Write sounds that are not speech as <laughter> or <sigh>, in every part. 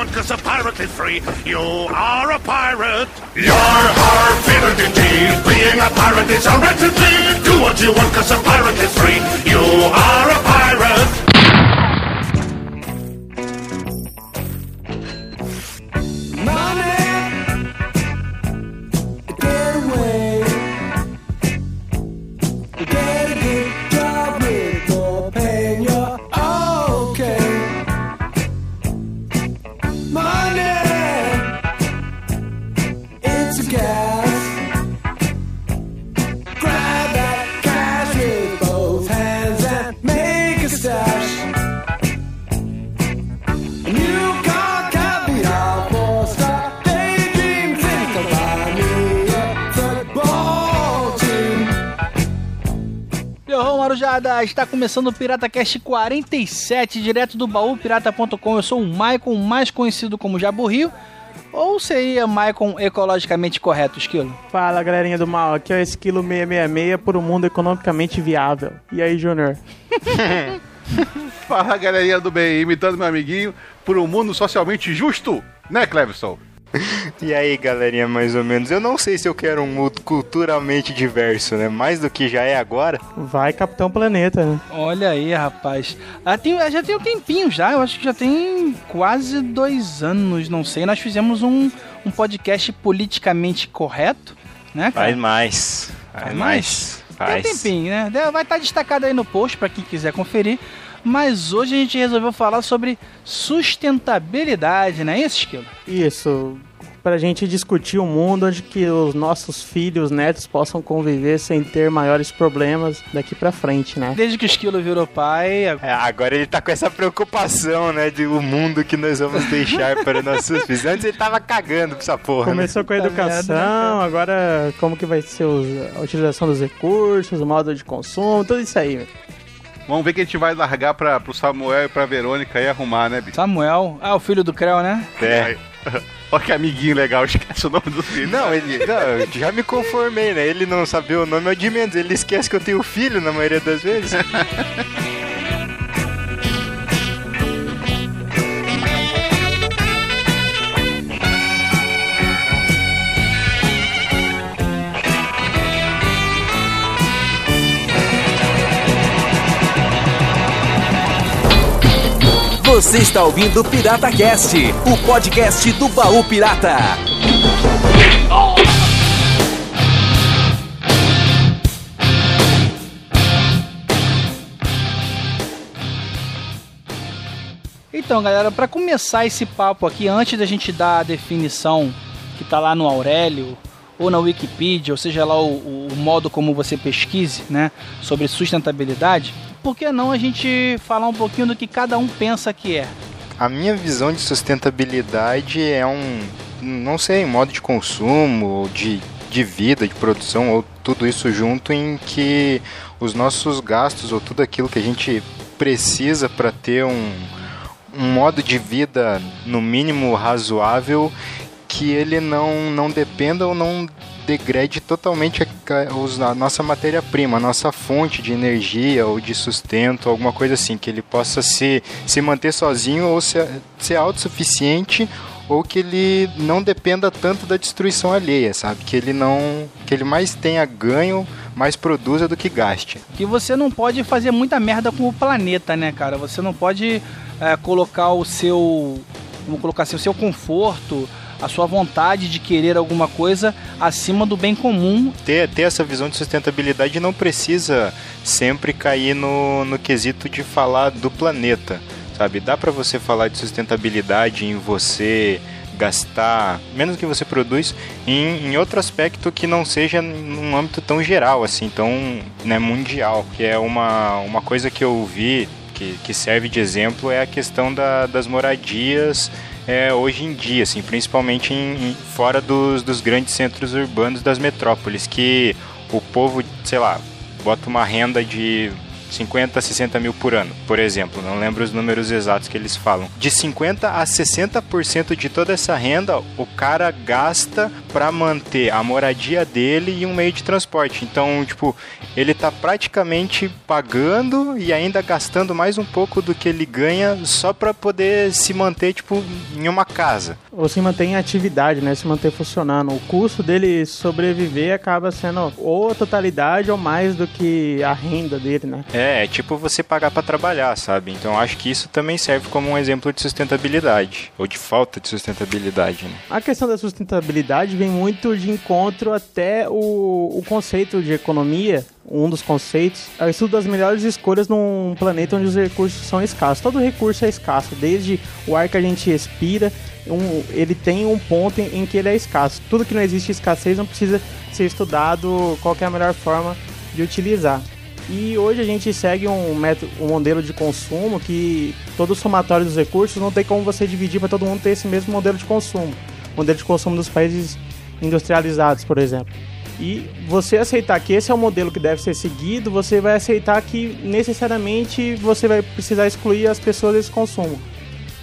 want cause of pirately free. You are a pirate. You're our favorite indeed. Being a pirate is a wretched deed. Do what you want cause of pirately free. You are a pirate. Está começando o Pirata Cast 47, direto do baú pirata.com. Eu sou o Maicon, mais conhecido como Jaburrio. Ou seria Maicon ecologicamente correto, Esquilo? Fala, galerinha do mal. Aqui é o Esquilo 666 por um mundo economicamente viável. E aí, Júnior? <laughs> Fala, galerinha do bem, imitando meu amiguinho, por um mundo socialmente justo, né, Cleverson? E aí, galerinha, mais ou menos. Eu não sei se eu quero um mundo culturalmente diverso, né? Mais do que já é agora. Vai, Capitão Planeta, né? Olha aí, rapaz. Ah, tem, já tem um tempinho já, eu acho que já tem quase dois anos, não sei. Nós fizemos um, um podcast politicamente correto, né, cara? Faz mais. Faz, Faz mais. Faz. Tem um tempinho, né? Vai estar destacado aí no post para quem quiser conferir. Mas hoje a gente resolveu falar sobre sustentabilidade, não é isso, Esquilo? Isso. Pra gente discutir um mundo onde que os nossos filhos, netos possam conviver sem ter maiores problemas daqui pra frente, né? Desde que o Esquilo virou pai... É, agora ele tá com essa preocupação, né, de o mundo que nós vamos deixar para nossos filhos. Antes ele tava cagando com essa porra. Né? Começou né? com a educação, merda, né, agora como que vai ser a utilização dos recursos, o modo de consumo, tudo isso aí. Vamos ver que a gente vai largar pra, pro Samuel e pra Verônica e arrumar, né, bicho? Samuel? Ah, o filho do Creu, né? É. <laughs> Olha que amiguinho legal, <laughs> esquece o nome do filho. Não, ele. Não, já me conformei, né? Ele não sabia o nome é de menos, ele esquece que eu tenho filho na maioria das vezes. <laughs> Você está ouvindo Pirata Cast, o podcast do baú pirata. Então, galera, para começar esse papo aqui, antes da gente dar a definição que tá lá no Aurélio ou na Wikipedia, ou seja lá o, o modo como você pesquise, né, sobre sustentabilidade, por que não a gente falar um pouquinho do que cada um pensa que é? A minha visão de sustentabilidade é um, não sei, modo de consumo, de, de vida, de produção, ou tudo isso junto em que os nossos gastos, ou tudo aquilo que a gente precisa para ter um, um modo de vida no mínimo razoável que ele não, não dependa ou não degrade totalmente a, nossa matéria-prima, a nossa fonte de energia ou de sustento, alguma coisa assim, que ele possa se, se manter sozinho ou ser, ser autossuficiente ou que ele não dependa tanto da destruição alheia, sabe? Que ele não, que ele mais tenha ganho, mais produza do que gaste. Que você não pode fazer muita merda com o planeta, né, cara? Você não pode é, colocar o seu, vamos colocar assim, o seu conforto a sua vontade de querer alguma coisa acima do bem comum. Ter, ter essa visão de sustentabilidade não precisa sempre cair no, no quesito de falar do planeta, sabe? Dá para você falar de sustentabilidade em você gastar menos que você produz em, em, outro aspecto que não seja num âmbito tão geral, assim, tão né, mundial, que é uma, uma coisa que eu vi que, que serve de exemplo é a questão da, das moradias é, hoje em dia, assim, principalmente em, em, fora dos, dos grandes centros urbanos das metrópoles, que o povo, sei lá, bota uma renda de 50, 60 mil por ano, por exemplo. Não lembro os números exatos que eles falam. De 50 a 60% de toda essa renda, o cara gasta para manter a moradia dele e um meio de transporte. Então, tipo, ele tá praticamente pagando e ainda gastando mais um pouco do que ele ganha só para poder se manter, tipo, em uma casa. Ou se manter em atividade, né? Se manter funcionando. O custo dele sobreviver acaba sendo ou a totalidade ou mais do que a renda dele, né? É, é tipo você pagar para trabalhar, sabe? Então acho que isso também serve como um exemplo de sustentabilidade, ou de falta de sustentabilidade, né? A questão da sustentabilidade vem muito de encontro até o, o conceito de economia um dos conceitos, é o estudo das melhores escolhas num planeta onde os recursos são escassos. Todo recurso é escasso, desde o ar que a gente respira, um, ele tem um ponto em, em, que ele é escasso. Tudo que não existe escassez não precisa ser estudado qual é a melhor forma de utilizar. E hoje a gente segue um, método, um modelo de consumo que todo somatório dos recursos não tem como você dividir para todo mundo ter esse mesmo modelo de consumo. Modelo de consumo dos países industrializados, por exemplo. E você aceitar que esse é o modelo que deve ser seguido, você vai aceitar que necessariamente você vai precisar excluir as pessoas desse consumo.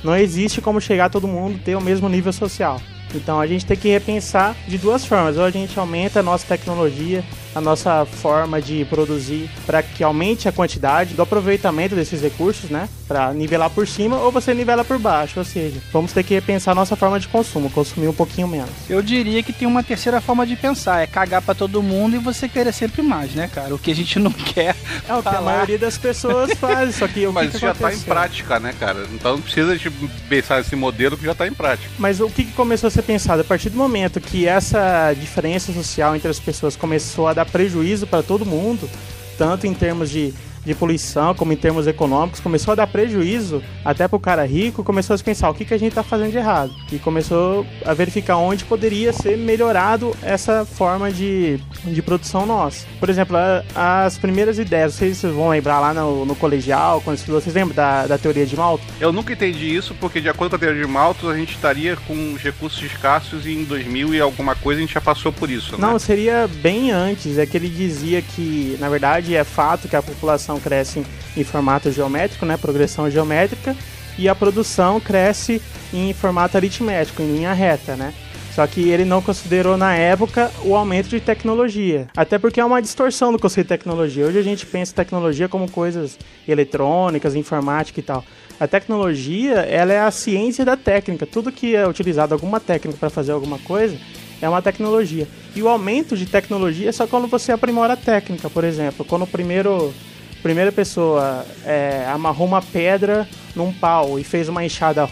Não existe como chegar a todo mundo ter o mesmo nível social. Então a gente tem que repensar de duas formas. Ou a gente aumenta a nossa tecnologia, a nossa forma de produzir para que aumente a quantidade do aproveitamento desses recursos, né? Para nivelar por cima ou você nivela por baixo. Ou seja, vamos ter que repensar a nossa forma de consumo, consumir um pouquinho menos. Eu diria que tem uma terceira forma de pensar: é cagar para todo mundo e você querer sempre mais, né, cara? O que a gente não <laughs> quer. É o que falar. a maioria das pessoas <laughs> faz, só que o Mas que isso que já tá em prática, né, cara? Então não precisa de pensar esse modelo que já tá em prática. Mas o que, que começou a ser pensado? A partir do momento que essa diferença social entre as pessoas começou a dar prejuízo para todo mundo, tanto em termos de de poluição, como em termos econômicos, começou a dar prejuízo até para o cara rico, começou a pensar o que, que a gente está fazendo de errado. E começou a verificar onde poderia ser melhorado essa forma de, de produção nossa. Por exemplo, as primeiras ideias, vocês vão lembrar lá no, no colegial, quando estudou, vocês lembram da, da teoria de Malthus? Eu nunca entendi isso, porque de acordo com a teoria de Malthus, a gente estaria com os recursos escassos e em 2000 e alguma coisa a gente já passou por isso, né? Não, seria bem antes. É que ele dizia que, na verdade, é fato que a população cresce em formato geométrico, né, progressão geométrica, e a produção cresce em formato aritmético, em linha reta, né? Só que ele não considerou na época o aumento de tecnologia. Até porque é uma distorção do conceito de tecnologia. Hoje a gente pensa tecnologia como coisas eletrônicas, informática e tal. A tecnologia, ela é a ciência da técnica. Tudo que é utilizado alguma técnica para fazer alguma coisa é uma tecnologia. E o aumento de tecnologia é só quando você aprimora a técnica, por exemplo. Quando o primeiro primeira pessoa é, amarrou uma pedra num pau e fez uma enxada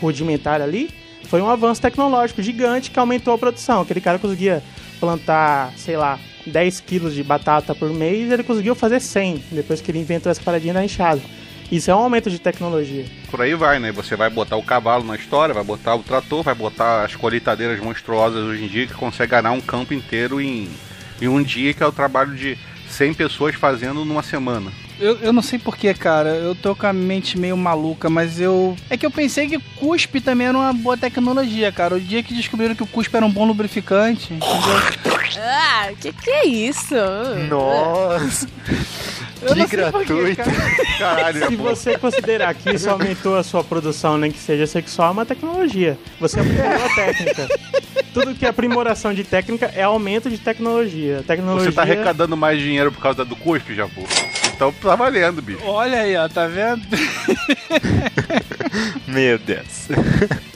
rudimentar ali, foi um avanço tecnológico gigante que aumentou a produção. Aquele cara conseguia plantar, sei lá, 10 quilos de batata por mês, ele conseguiu fazer 100 depois que ele inventou essa paradinha da enxada. Isso é um aumento de tecnologia. Por aí vai, né? Você vai botar o cavalo na história, vai botar o trator, vai botar as colheitadeiras monstruosas hoje em dia que consegue ganhar um campo inteiro em, em um dia, que é o trabalho de 100 pessoas fazendo numa semana. Eu, eu não sei porquê, cara. Eu tô com a mente meio maluca, mas eu. É que eu pensei que cuspe também era uma boa tecnologia, cara. O dia que descobriram que o cuspe era um bom lubrificante? Ah, que que é isso? Nossa! que gratuito. Porquê, Caralho, Se você considerar que isso aumentou a sua produção, nem que seja sexual, é uma tecnologia. Você aprimorou a técnica. Tudo que é aprimoração de técnica é aumento de tecnologia. tecnologia... Você tá arrecadando mais dinheiro por causa do cuspe, Jabu? Então tá valendo, bicho. Olha aí, ó, tá vendo? <laughs> Meu Deus.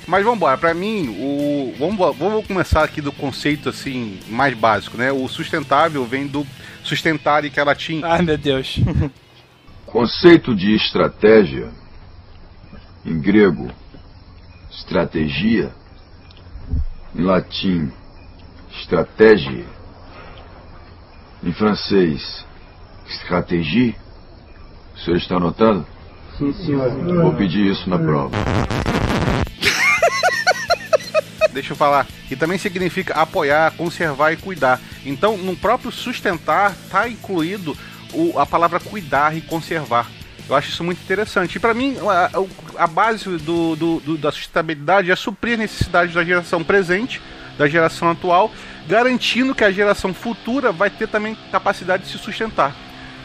Mas vamos embora. Pra mim, o vamos, vamos começar aqui do conceito assim mais básico, né? O sustentável vem do sustentar e que ela tinha. Ai, meu Deus. Conceito de estratégia em grego, estratégia, em latim, estratégia, em francês, Estratégia? O senhor está anotando? Sim, senhor. Vou pedir isso na prova. <laughs> Deixa eu falar. E também significa apoiar, conservar e cuidar. Então, no próprio sustentar, está incluído o, a palavra cuidar e conservar. Eu acho isso muito interessante. E para mim, a, a base do, do, do, da sustentabilidade é suprir necessidades da geração presente, da geração atual, garantindo que a geração futura vai ter também capacidade de se sustentar.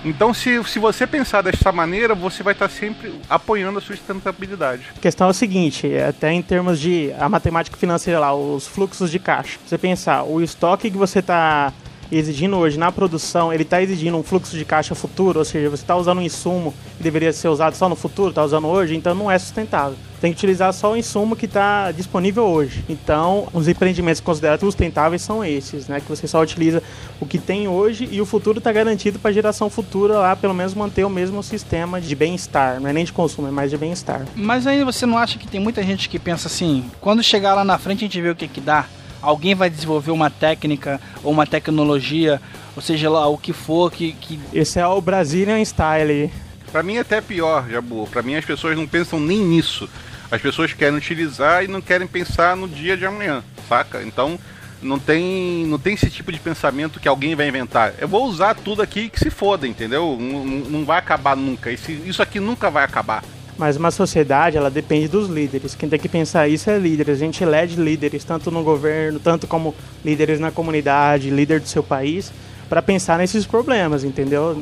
Então, se, se você pensar dessa maneira, você vai estar sempre apoiando a sustentabilidade. A questão é o seguinte, é até em termos de a matemática financeira lá, os fluxos de caixa. Você pensar, o estoque que você está exigindo hoje na produção, ele está exigindo um fluxo de caixa futuro, ou seja, você está usando um insumo que deveria ser usado só no futuro, está usando hoje, então não é sustentável. Tem que utilizar só o insumo que está disponível hoje. Então, os empreendimentos considerados sustentáveis são esses, né? Que você só utiliza o que tem hoje e o futuro está garantido para a geração futura lá, pelo menos manter o mesmo sistema de bem-estar. Não é nem de consumo, é mais de bem-estar. Mas aí você não acha que tem muita gente que pensa assim, quando chegar lá na frente a gente vê o que que dá? Alguém vai desenvolver uma técnica ou uma tecnologia, ou seja lá o que for que, que Esse é o Brazilian Style. Pra mim é até pior, Jabu. Pra mim as pessoas não pensam nem nisso. As pessoas querem utilizar e não querem pensar no dia de amanhã, saca? Então não tem, não tem esse tipo de pensamento que alguém vai inventar. Eu vou usar tudo aqui que se foda, entendeu? Não, não- não vai acabar nunca. Esse, isso aqui nunca vai acabar. Mas uma sociedade, ela depende dos líderes. Quem tem que pensar isso é líderes. A gente elege líderes, tanto no governo, tanto como líderes na comunidade, líder do seu país, para pensar nesses problemas, entendeu?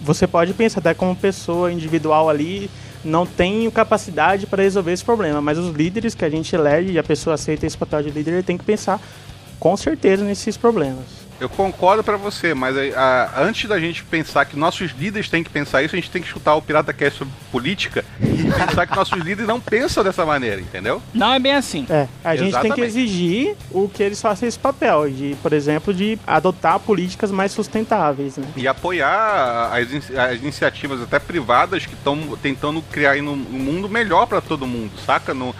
Você pode pensar até como pessoa individual ali, não tem capacidade para resolver esse problema, mas os líderes que a gente elege e a pessoa aceita esse papel de líder, tem que pensar com certeza nesses problemas. Eu concordo pra você, mas a- a- antes da gente pensar que nossos líderes têm que pensar isso, a gente tem que escutar o Pirata Cast sobre política e pensar que nossos líderes não pensam dessa maneira, entendeu? não é bem assim. É, a gente tem que exigir o que eles façam esse papel, de, por exemplo, de adotar políticas mais sustentáveis, né? E apoiar as, as iniciativas até privadas que estão tentando criar aí um, um mundo melhor pra todo mundo, saca? Não,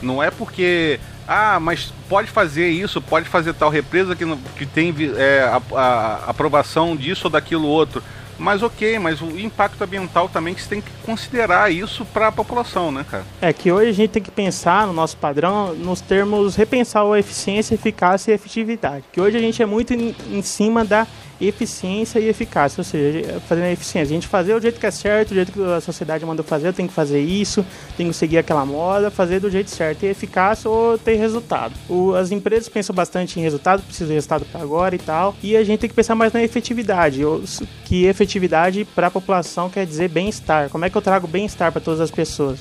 não é porque. Ah, mas pode fazer isso, pode fazer tal represa que, não- que tem é, a, a- aprovação disso ou daquilo outro. Mas ok, mas o impacto ambiental também que você tem que considerar isso para a população, né, cara? É que hoje a gente tem que pensar no nosso padrão nos termos repensar a eficiência, eficácia e efetividade. Que hoje a gente é muito em, em cima da eficiência e eficácia, ou seja, fazendo a eficiência. A gente fazer o jeito que é certo, o jeito que a sociedade mandou fazer, tenho que fazer isso, tenho que seguir aquela moda, fazer do jeito certo, ter eficácia ou ter resultado. O- as empresas pensam bastante em resultado, precisa de resultado para agora e tal, e a gente tem que pensar mais na efetividade, ou que efetividade para a população quer dizer bem-estar. Como é que eu trago bem-estar para todas as pessoas?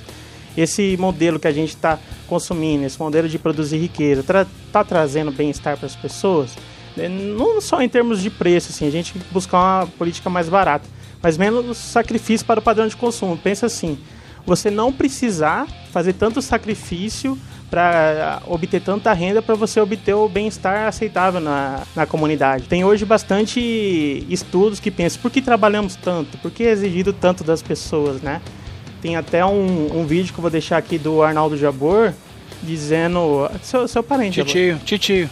esse modelo que a gente está consumindo, esse modelo de produzir riqueza, está trazendo bem-estar para as pessoas? É, Não só em termos de preço, assim, a gente buscar uma política mais barata, mas menos sacrifício para o padrão de consumo. Pensa assim, você não precisar fazer tanto sacrifício para obter tanta renda para você obter o bem-estar aceitável na, na comunidade. Tem hoje bastante estudos que pensam por que trabalhamos tanto, por que é exigido tanto das pessoas, né? Tem até um, um vídeo que eu vou deixar aqui do Arnaldo Jabor dizendo. Seu, seu parente, Jabor. Titio, titio.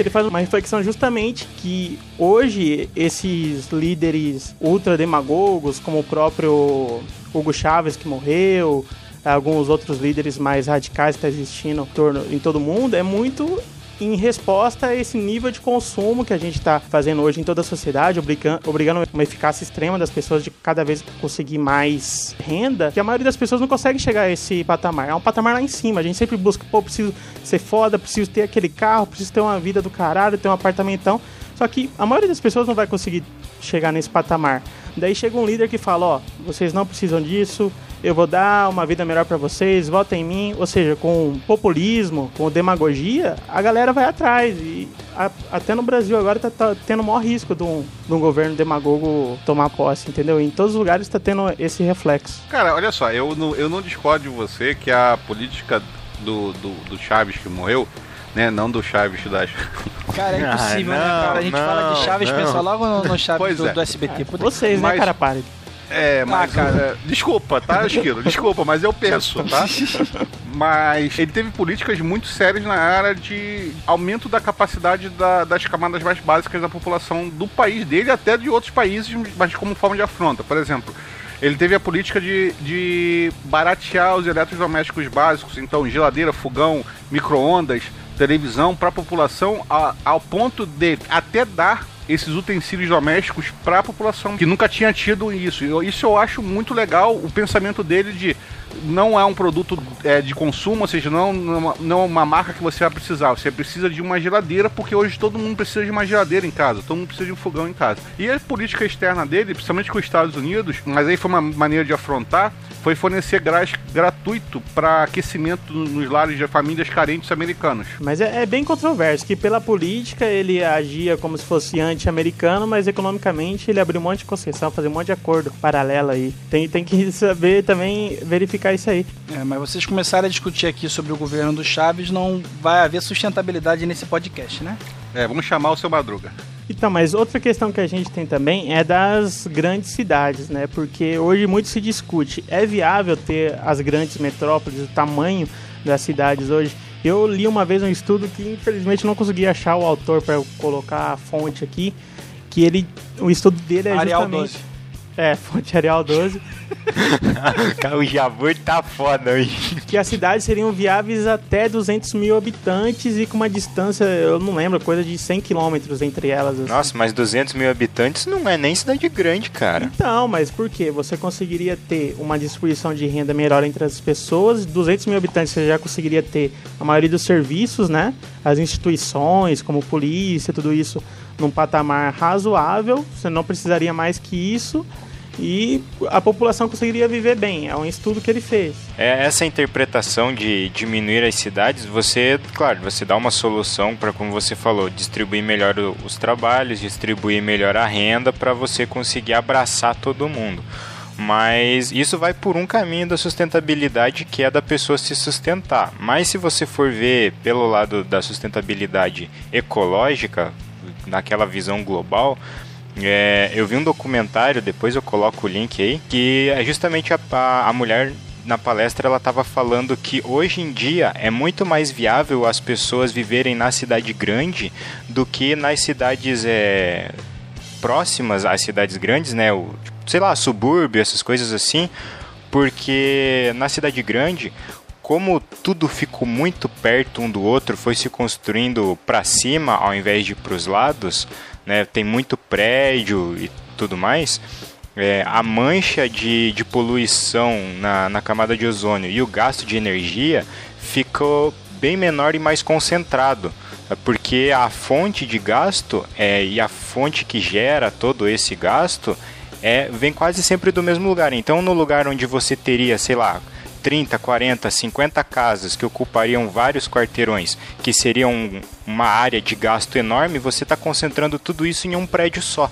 Ele faz uma reflexão justamente que hoje esses líderes ultrademagogos, como o próprio Hugo Chávez que morreu, alguns outros líderes mais radicais que estão existindo em, torno, em todo mundo, é muito em resposta a esse nível de consumo que a gente está fazendo hoje em toda a sociedade, obrigando, uma eficácia extrema das pessoas de cada vez conseguir mais renda, que a maioria das pessoas não consegue chegar a esse patamar. É um patamar lá em cima. A gente sempre busca, pô, preciso ser foda, preciso ter aquele carro, preciso ter uma vida do caralho, ter um apartamentão. Só que a maioria das pessoas não vai conseguir chegar nesse patamar. Daí chega um líder que fala, ó, vocês não precisam disso, eu vou dar uma vida melhor pra vocês, votem em mim. Ou seja, com populismo, com demagogia, a galera vai atrás. E a- até no Brasil agora tá, tá tendo o maior risco de um, de um governo demagogo tomar posse, entendeu? Em todos os lugares tá tendo esse reflexo. Cara, olha só, eu não, eu não discordo de você que a política do, do, do Chaves que morreu, né? Não do Chaves das. Cara, é Ah, impossível, né, não, cara? A gente fala de não, Chaves, não. pensa logo no, no Chaves Pois do, é. do SBT. Que- Vocês, Mas- né, cara? Pare. É, mas. cara. é, desculpa, tá, Esquilo? Desculpa, mas eu penso, tá? <laughs> Mas ele teve políticas muito sérias na área de aumento da capacidade da- das camadas mais básicas da população do país dele, até de outros países, mas como forma de afronta. Por exemplo, ele teve a política de, de baratear os eletrodomésticos básicos, então geladeira, fogão, micro-ondas, televisão para a população, a- ao ponto de até dar esses utensílios domésticos para a população que nunca tinha tido isso. Isso eu acho muito legal, o pensamento dele de não é um produto é, de consumo, ou seja, não, não, não é uma marca que você vai precisar. Você precisa de uma geladeira, porque hoje todo mundo precisa de uma geladeira em casa, todo mundo precisa de um fogão em casa. E a política externa dele, principalmente com os Estados Unidos, mas aí foi uma maneira de afrontar, foi fornecer gás gratuito para aquecimento nos lares de famílias carentes americanos. Mas é, é, bem controverso, que pela política ele agia como se fosse anti-americano, mas economicamente ele abriu um monte de concessão, fazer um monte de acordo paralelo aí. Tem, tem que saber também verificar isso aí. É, mas vocês começaram a discutir aqui sobre o governo do Chaves, não vai haver sustentabilidade nesse podcast, né? É, vamos chamar o seu Madruga. Então, mas outra questão que a gente tem também é das grandes cidades, né? Porque hoje muito se discute, é viável ter as grandes metrópoles, o tamanho das cidades hoje? Eu li uma vez um estudo que infelizmente não consegui achar o autor para colocar a fonte aqui, que ele o estudo dele é Arial justamente 12. É, fonte Arial 12, Cara, o Javor tá foda hoje. que as cidades seriam viáveis até 200 mil habitantes e com uma distância, eu não lembro, coisa de 100 quilômetros entre elas. assim. Nossa, mas 200 mil habitantes não é nem cidade grande, cara. Então, mas por quê? Você conseguiria ter uma distribuição de renda melhor entre as pessoas, 200 mil habitantes você já conseguiria ter a maioria dos serviços, né? As instituições, como polícia, tudo isso, num patamar razoável, você não precisaria mais que isso e a população conseguiria viver bem. É um estudo que ele fez. É essa interpretação de diminuir as cidades, você, claro, você dá uma solução para, como você falou, distribuir melhor os trabalhos, distribuir melhor a renda para você conseguir abraçar todo mundo. Mas isso vai por um caminho da sustentabilidade que é da pessoa se sustentar. Mas se você for ver pelo lado da sustentabilidade ecológica, naquela visão global, é, eu vi um documentário, depois eu coloco o link aí, que é justamente a, a, a mulher na palestra ela estava falando que hoje em dia é muito mais viável as pessoas viverem na cidade grande do que nas cidades é, próximas às cidades grandes, né? O, sei lá, subúrbio, essas coisas assim, porque na cidade grande como tudo ficou muito perto um do outro, foi se construindo para cima ao invés de para os lados, né? Tem muito prédio e tudo mais. É, a mancha de, de poluição na, na camada de ozônio e o gasto de energia ficou bem menor e mais concentrado porque a fonte de gasto é, e a fonte que gera todo esse gasto é, vem quase sempre do mesmo lugar. Então, no lugar onde você teria, sei lá, 30, 40, 50 casas que ocupariam vários quarteirões, que seriam uma área de gasto enorme, você está concentrando tudo isso em um prédio só.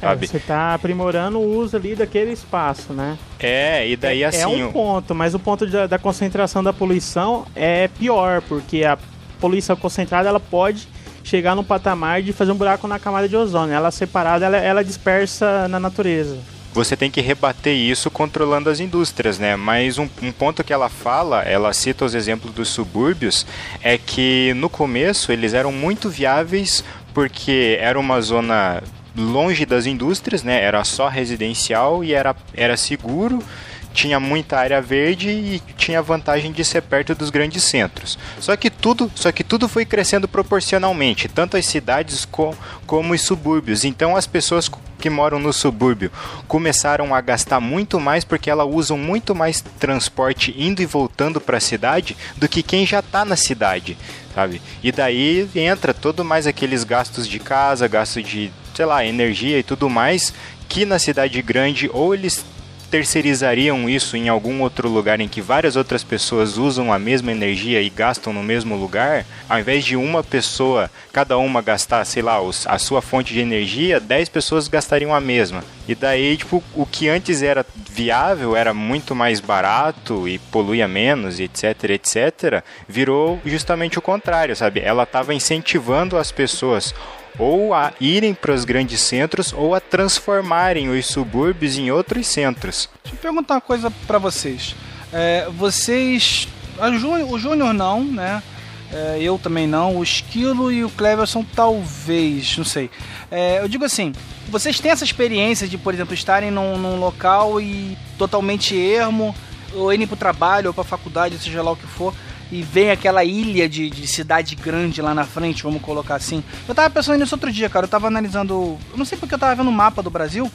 É, Sabe? você está aprimorando o uso ali daquele espaço, né? É, e daí é, assim. é um o- ponto, mas o ponto da, da concentração da poluição é pior, porque a poluição concentrada ela pode chegar no patamar de fazer um buraco na camada de ozônio. Ela separada, ela, ela dispersa na natureza. Você tem que rebater isso controlando as indústrias, né? Mas um, um ponto que ela fala, ela cita os exemplos dos subúrbios, é que no começo eles eram muito viáveis porque era uma zona longe das indústrias, né? Era só residencial e era, era seguro, tinha muita área verde e tinha vantagem de ser perto dos grandes centros. Só que tudo, só que tudo foi crescendo proporcionalmente, tanto as cidades co- como os subúrbios. Então as pessoas que moram no subúrbio começaram a gastar muito mais porque elas usam muito mais transporte indo e voltando para a cidade do que quem já está na cidade, sabe? E daí entra todo mais aqueles gastos de casa, gasto de, sei lá, energia e tudo mais, que na cidade grande ou eles terceirizariam isso em algum outro lugar em que várias outras pessoas usam a mesma energia e gastam no mesmo lugar, ao invés de uma pessoa, cada uma gastar, sei lá, a sua fonte de energia, 10 pessoas gastariam a mesma. E daí, tipo, o que antes era viável, era muito mais barato e poluía menos, etc, etc, virou justamente o contrário, sabe? Ela estava incentivando as pessoas ou a irem para os grandes centros ou a transformarem os subúrbios em outros centros. Deixa eu perguntar uma coisa pra vocês. É, vocês. A Júnior, o Júnior não, né? É, eu também não. O Esquilo e o Cleverson talvez, não sei. É, eu digo assim, vocês têm essa experiência de, por exemplo, estarem num, num local e totalmente ermo, ou irem pro trabalho, ou pra faculdade, seja lá o que for, e vem aquela ilha de, de cidade grande lá na frente, vamos colocar assim. Eu tava pensando nisso outro dia, cara. Eu tava analisando. Eu não sei porque eu tava vendo o mapa do Brasil.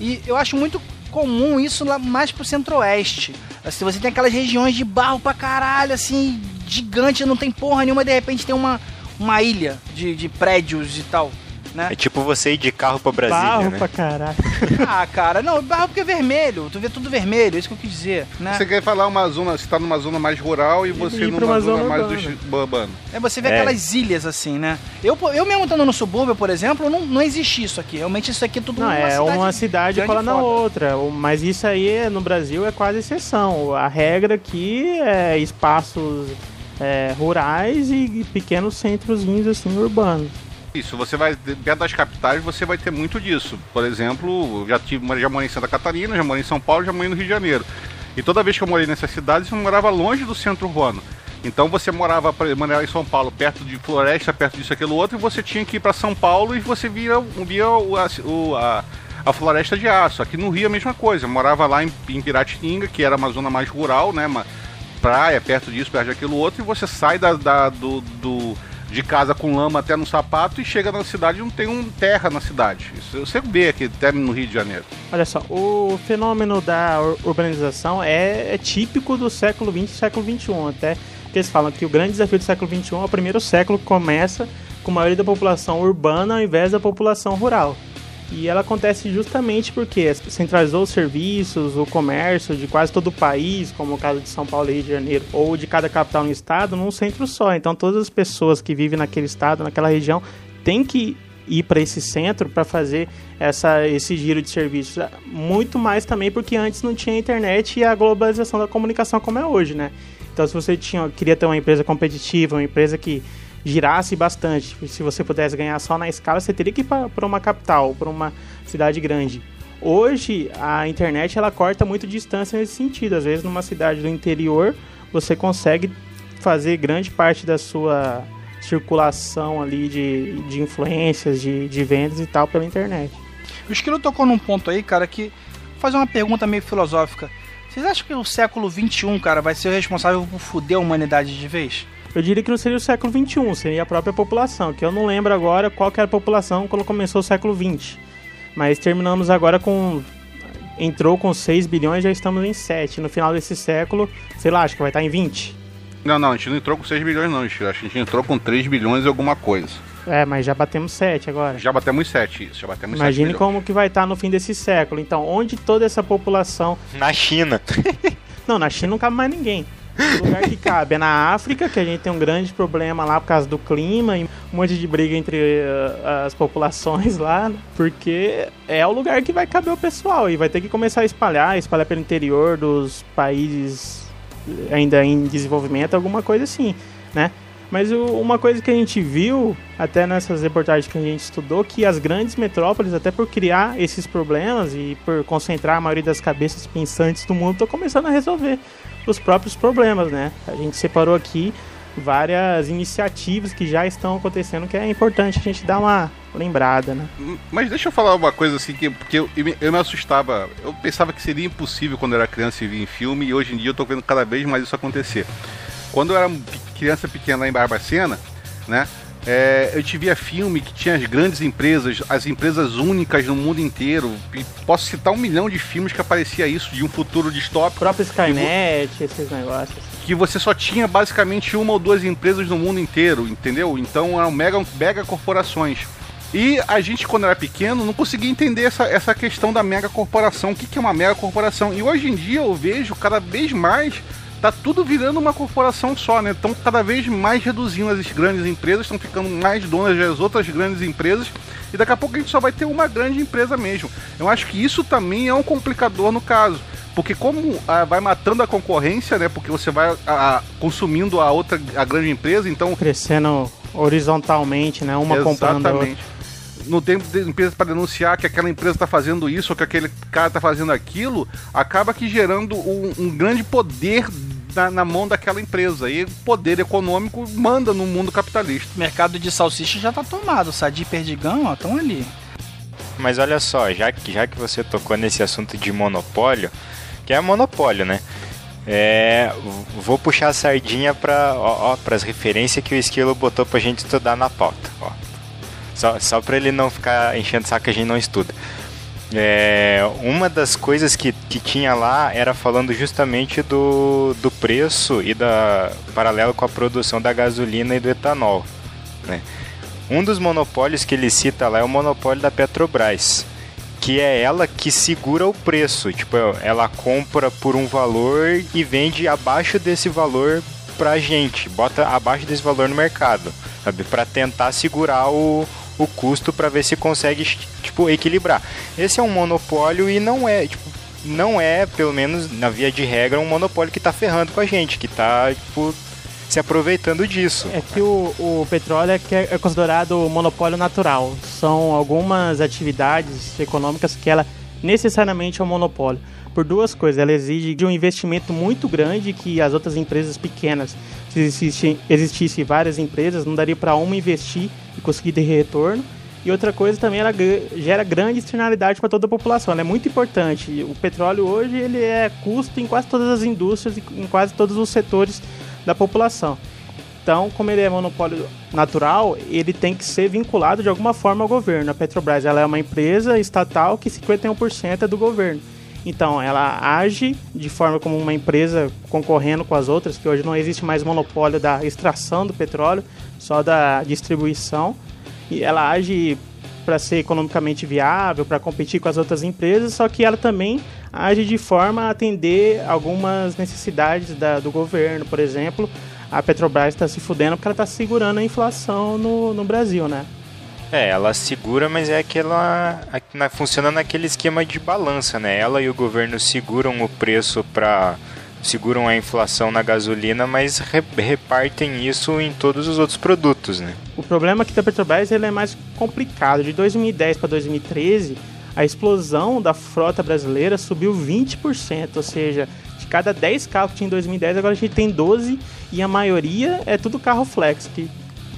E eu acho muito comum isso lá mais pro centro-oeste. Assim, você tem aquelas regiões de barro pra caralho, assim, gigante, não tem porra nenhuma, de repente tem uma, uma ilha de, de prédios e tal né? É tipo você ir de carro pra Brasília, Barro né? pra caralho. <laughs> ah, cara, não, barro porque é vermelho, tu vê tudo vermelho, é isso que eu quis dizer, né? Você quer falar uma zona, você tá numa zona mais rural e você ir pra numa uma zona, zona mais urbana. do urbano. É, você vê É. aquelas ilhas assim, né? Eu, eu mesmo estando no subúrbio, por exemplo, não, não existe isso aqui. Realmente isso aqui é tudo Não, uma é cidade uma cidade cola e na outra. Mas isso aí é- no Brasil é quase exceção. A regra aqui é espaços é, rurais e, e pequenos centrozinhos assim urbanos. Isso, você vai perto das capitais, você vai ter muito disso. Por exemplo, já tive, já morei em Santa Catarina, já morei em São Paulo, já morei no Rio de Janeiro. E toda vez que eu morei nessas cidades, eu morava longe do centro urbano. Então você morava, morava em São Paulo, perto de floresta, perto disso, aquilo outro, e você tinha que ir para São Paulo e você via, via o, a, o- a, a floresta de aço. Aqui no Rio a mesma coisa. Eu morava lá em, em Piratininga, que era uma zona mais rural, né? Uma praia, perto disso, perto daquilo outro, e você sai da, da- do, do- de casa com lama até no sapato e chega na cidade e não tem um terra na cidade. Isso você vê aqui até no Rio de Janeiro. Olha só, o fenômeno da ur- urbanização é, é típico do século XX e século XXI. Até que eles falam que o grande desafio do século XXI é o primeiro século que começa com a maioria da população urbana ao invés da população rural. E ela acontece justamente porque centralizou os serviços, o comércio de quase todo o país, como o caso de São Paulo e Rio de Janeiro, ou de cada capital no estado, num centro só. Então todas as pessoas que vivem naquele estado, naquela região, têm que ir para esse centro para fazer essa, esse giro de serviços. Muito mais também porque antes não tinha internet e a globalização da comunicação como é hoje, né? Então se você tinha, queria ter uma empresa competitiva, uma empresa que girasse bastante, se você pudesse ganhar só na escala, você teria que ir para uma capital, para uma cidade grande. Hoje a internet ela corta muito distância nesse sentido. Às vezes numa cidade do interior você consegue fazer grande parte da sua circulação ali de, de influências, de, de vendas e tal pela internet. O Esquilo tocou num ponto aí, cara, que fazer uma pergunta meio filosófica. Vocês acham que o século XXI, cara, vai ser o responsável por foder a humanidade de vez? Eu diria que não seria o século XXI, seria a própria população, que eu não lembro agora qual que era a população quando começou o século XX. Mas terminamos agora com. Entrou com 6 bilhões, já estamos em 7. No final desse século, sei lá, acho que vai estar em 20. Não, não, a gente não entrou com 6 bilhões, não. Acho que a gente entrou com 3 bilhões e alguma coisa. É, mas já batemos 7 agora. Já batemos 7, isso, já batemos 7 Imagine bilhões. como que vai estar no fim desse século. Então, onde toda essa população. Na China. <laughs> Não, na China não cabe mais ninguém. O lugar que cabe é na África, que a gente tem um grande problema lá por causa do clima e um monte de briga entre eh, as populações lá, né? porque é o lugar que vai caber o pessoal e vai ter que começar a espalhar, espalhar pelo interior dos países ainda em desenvolvimento, alguma coisa assim, né? Mas uma coisa que a gente viu, até nessas reportagens que a gente estudou, que as grandes metrópoles, até por criar esses problemas e por concentrar a maioria das cabeças pensantes do mundo, estão começando a resolver os próprios problemas, né? A gente separou aqui várias iniciativas que já estão acontecendo, que é importante a gente dar uma lembrada, né? Mas deixa eu falar uma coisa assim, que, porque eu, eu me- assustava. Eu pensava que seria impossível quando eu era criança via em filme, e hoje em dia eu tô vendo cada vez mais isso acontecer. Quando eu era criança pequena lá em Barbacena, né? É, eu te via filme que tinha as grandes empresas, as empresas únicas no mundo inteiro. E posso citar um milhão de filmes que aparecia isso, de um futuro O distópico. próprio Skynet, esses negócios. que você só tinha basicamente uma ou duas empresas no mundo inteiro, entendeu? Então eram mega, mega corporações. E a gente, quando era pequeno, não conseguia entender essa, essa questão da mega corporação. O que, que é uma mega corporação? E hoje em dia eu vejo cada vez mais. Tá tudo virando uma corporação só, né? Estão cada vez mais reduzindo as grandes empresas, estão ficando mais donas das outras grandes empresas. E daqui a pouco a gente só vai ter uma grande empresa mesmo. Eu acho que isso também é um complicador no caso. Porque como ah, vai matando a concorrência, né? Porque você vai ah, consumindo a outra, a grande empresa, então Crescendo horizontalmente, né? Uma comprando a outra. Tempo de empresa para denunciar que aquela empresa está fazendo isso ou que aquele cara está fazendo aquilo, acaba que gerando um, um grande poder na, na mão daquela empresa. E poder econômico manda no mundo capitalista. O mercado de salsicha já tá tomado. Sadi e Perdigão, estão ali. Mas olha só, já que, já que você tocou nesse assunto de monopólio, que é monopólio, né? É, vou puxar a sardinha para as referências que o Esquilo botou pra gente estudar na pauta. Ó. Só, só pra ele não ficar enchendo saco que a gente não estuda. É, uma das coisas que, que tinha lá era falando justamente do, do preço e da paralelo com a produção da gasolina e do etanol. Né? Um dos monopólios que ele cita lá é o monopólio da Petrobras, que é ela que segura o preço. Tipo, ela compra por um valor e vende abaixo desse valor pra gente, bota abaixo desse valor no mercado, sabe? Para tentar segurar o, o custo para ver se consegue tipo equilibrar. Esse é um monopólio e não é, tipo, não é, pelo menos na via de regra, um monopólio que tá ferrando com a gente, que tá, tipo, se aproveitando disso. É que o, o petróleo é, que é considerado monopólio natural. São algumas atividades econômicas que ela necessariamente é um monopólio. Por duas coisas, ela exige de um investimento muito grande que as outras empresas pequenas, se existissem existisse várias empresas, não daria para uma investir e conseguir ter retorno. E outra coisa também, ela gera grande externalidade para toda a população. Ela é muito importante. O petróleo hoje ele é custo em quase todas as indústrias em quase todos os setores da população. Então, como ele é monopólio natural, ele tem que ser vinculado de alguma forma ao governo. A Petrobras ela é uma empresa estatal que 51% é do governo. Então, ela age de forma como uma empresa concorrendo com as outras, que hoje não existe mais monopólio da extração do petróleo, só da distribuição. E ela age para ser economicamente viável, para competir com as outras empresas, só que ela também age de forma a atender algumas necessidades da, do governo, por exemplo. A Petrobras está se fudendo porque ela está segurando a inflação no, no Brasil, né? É, ela segura, mas é aquela. Na, funciona naquele esquema de balança, né? Ela e o governo seguram o preço para. seguram a inflação na gasolina, mas re, repartem isso em todos os outros produtos, né? O problema aqui da Petrobras ele é mais complicado. De 2010 para 2013, a explosão da frota brasileira subiu 20%, ou seja, de cada 10 carros que tinha em 2010, agora a gente tem 12 e a maioria é tudo carro flex, que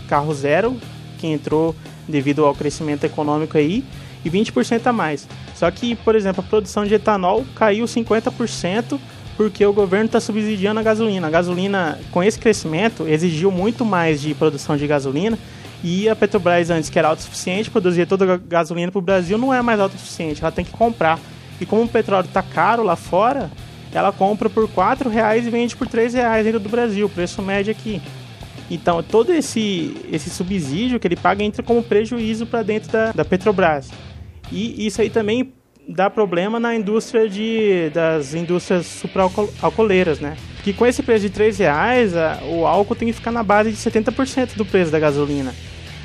carro zero, que entrou devido ao crescimento econômico aí, e 20% a mais. Só que, por exemplo, a produção de etanol caiu 50% porque o governo está subsidiando a gasolina. A gasolina, com esse crescimento, exigiu muito mais de produção de gasolina e a Petrobras, antes que era autossuficiente, produzia toda a gasolina para o Brasil, não é mais autossuficiente, ela tem que comprar. E como o petróleo está caro lá fora, ela compra por R$ reais e vende por R$ reais dentro do Brasil, preço médio aqui. Então, todo esse, esse subsídio que ele paga entra como prejuízo para dentro da, da Petrobras. E isso aí também dá problema na indústria de, das indústrias supraalcooleiras, né? Que com esse preço de 3 reais, a, o álcool tem que ficar na base de 70% do preço da gasolina.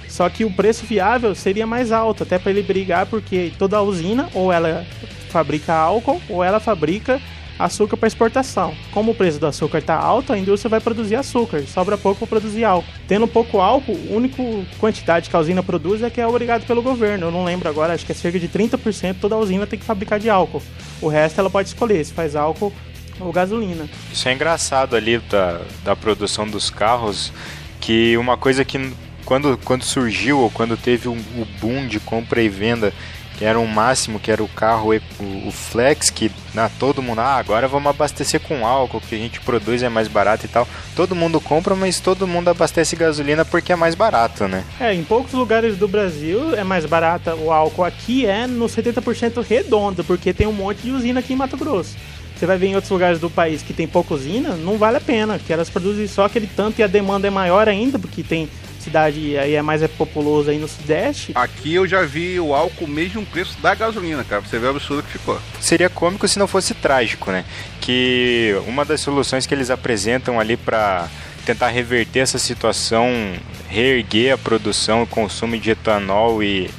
Só que o preço viável seria mais alto, até para ele brigar, porque toda a usina, ou ela fabrica álcool, ou ela fabrica açúcar para exportação. Como o preço do açúcar está alto, a indústria vai produzir açúcar, sobra pouco para produzir álcool. Tendo pouco álcool, a única quantidade que a usina produz é que é obrigado pelo governo. Eu não lembro agora, acho que é cerca de 30% toda a usina tem que fabricar de álcool. O resto ela pode escolher se faz álcool ou gasolina. Isso é engraçado ali da, da produção dos carros, que uma coisa que quando, quando surgiu ou quando teve um, o boom de compra e venda que era um máximo, que era o carro, o, o Flex, que na, todo mundo, ah, agora vamos abastecer com álcool, que a gente produz é mais barato e tal. Todo mundo compra, mas todo mundo abastece gasolina porque é mais barato, né? É, em poucos lugares do Brasil é mais barato o álcool. Aqui é no 70% redondo, porque tem um monte de usina aqui em Mato Grosso. Você vai ver em outros lugares do país que tem pouca usina, não vale a pena, que elas produzem só aquele tanto e a demanda é maior ainda, porque tem cidade aí é mais é populoso aí no Sudeste. Aqui eu já vi o álcool mesmo preço da gasolina, cara. Pra você ver o absurdo que ficou. Seria cômico se não fosse trágico, né? Que uma das soluções que eles apresentam ali para tentar reverter essa situação, reerguer a produção e consumo de etanol e,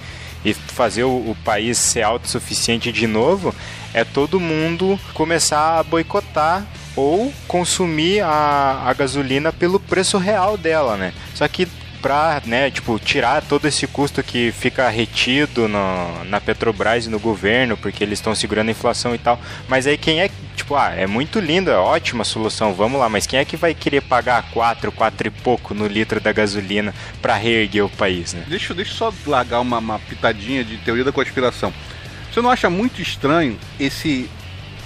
e fazer o, o país ser autossuficiente de novo, é todo mundo começar a boicotar ou consumir a, a gasolina pelo preço real dela, né? Só que para, né, tipo, tirar todo esse custo que fica retido no, na Petrobras e no governo, porque eles estão segurando a inflação e tal. Mas aí quem é, tipo, ah, é muito lindo, é ótima solução, vamos lá, mas quem é que vai querer pagar 4, 4 e pouco no litro da gasolina para reerguer o país, né? Deixa, deixa eu só largar uma, uma pitadinha de teoria da conspiração. Você não acha muito estranho esse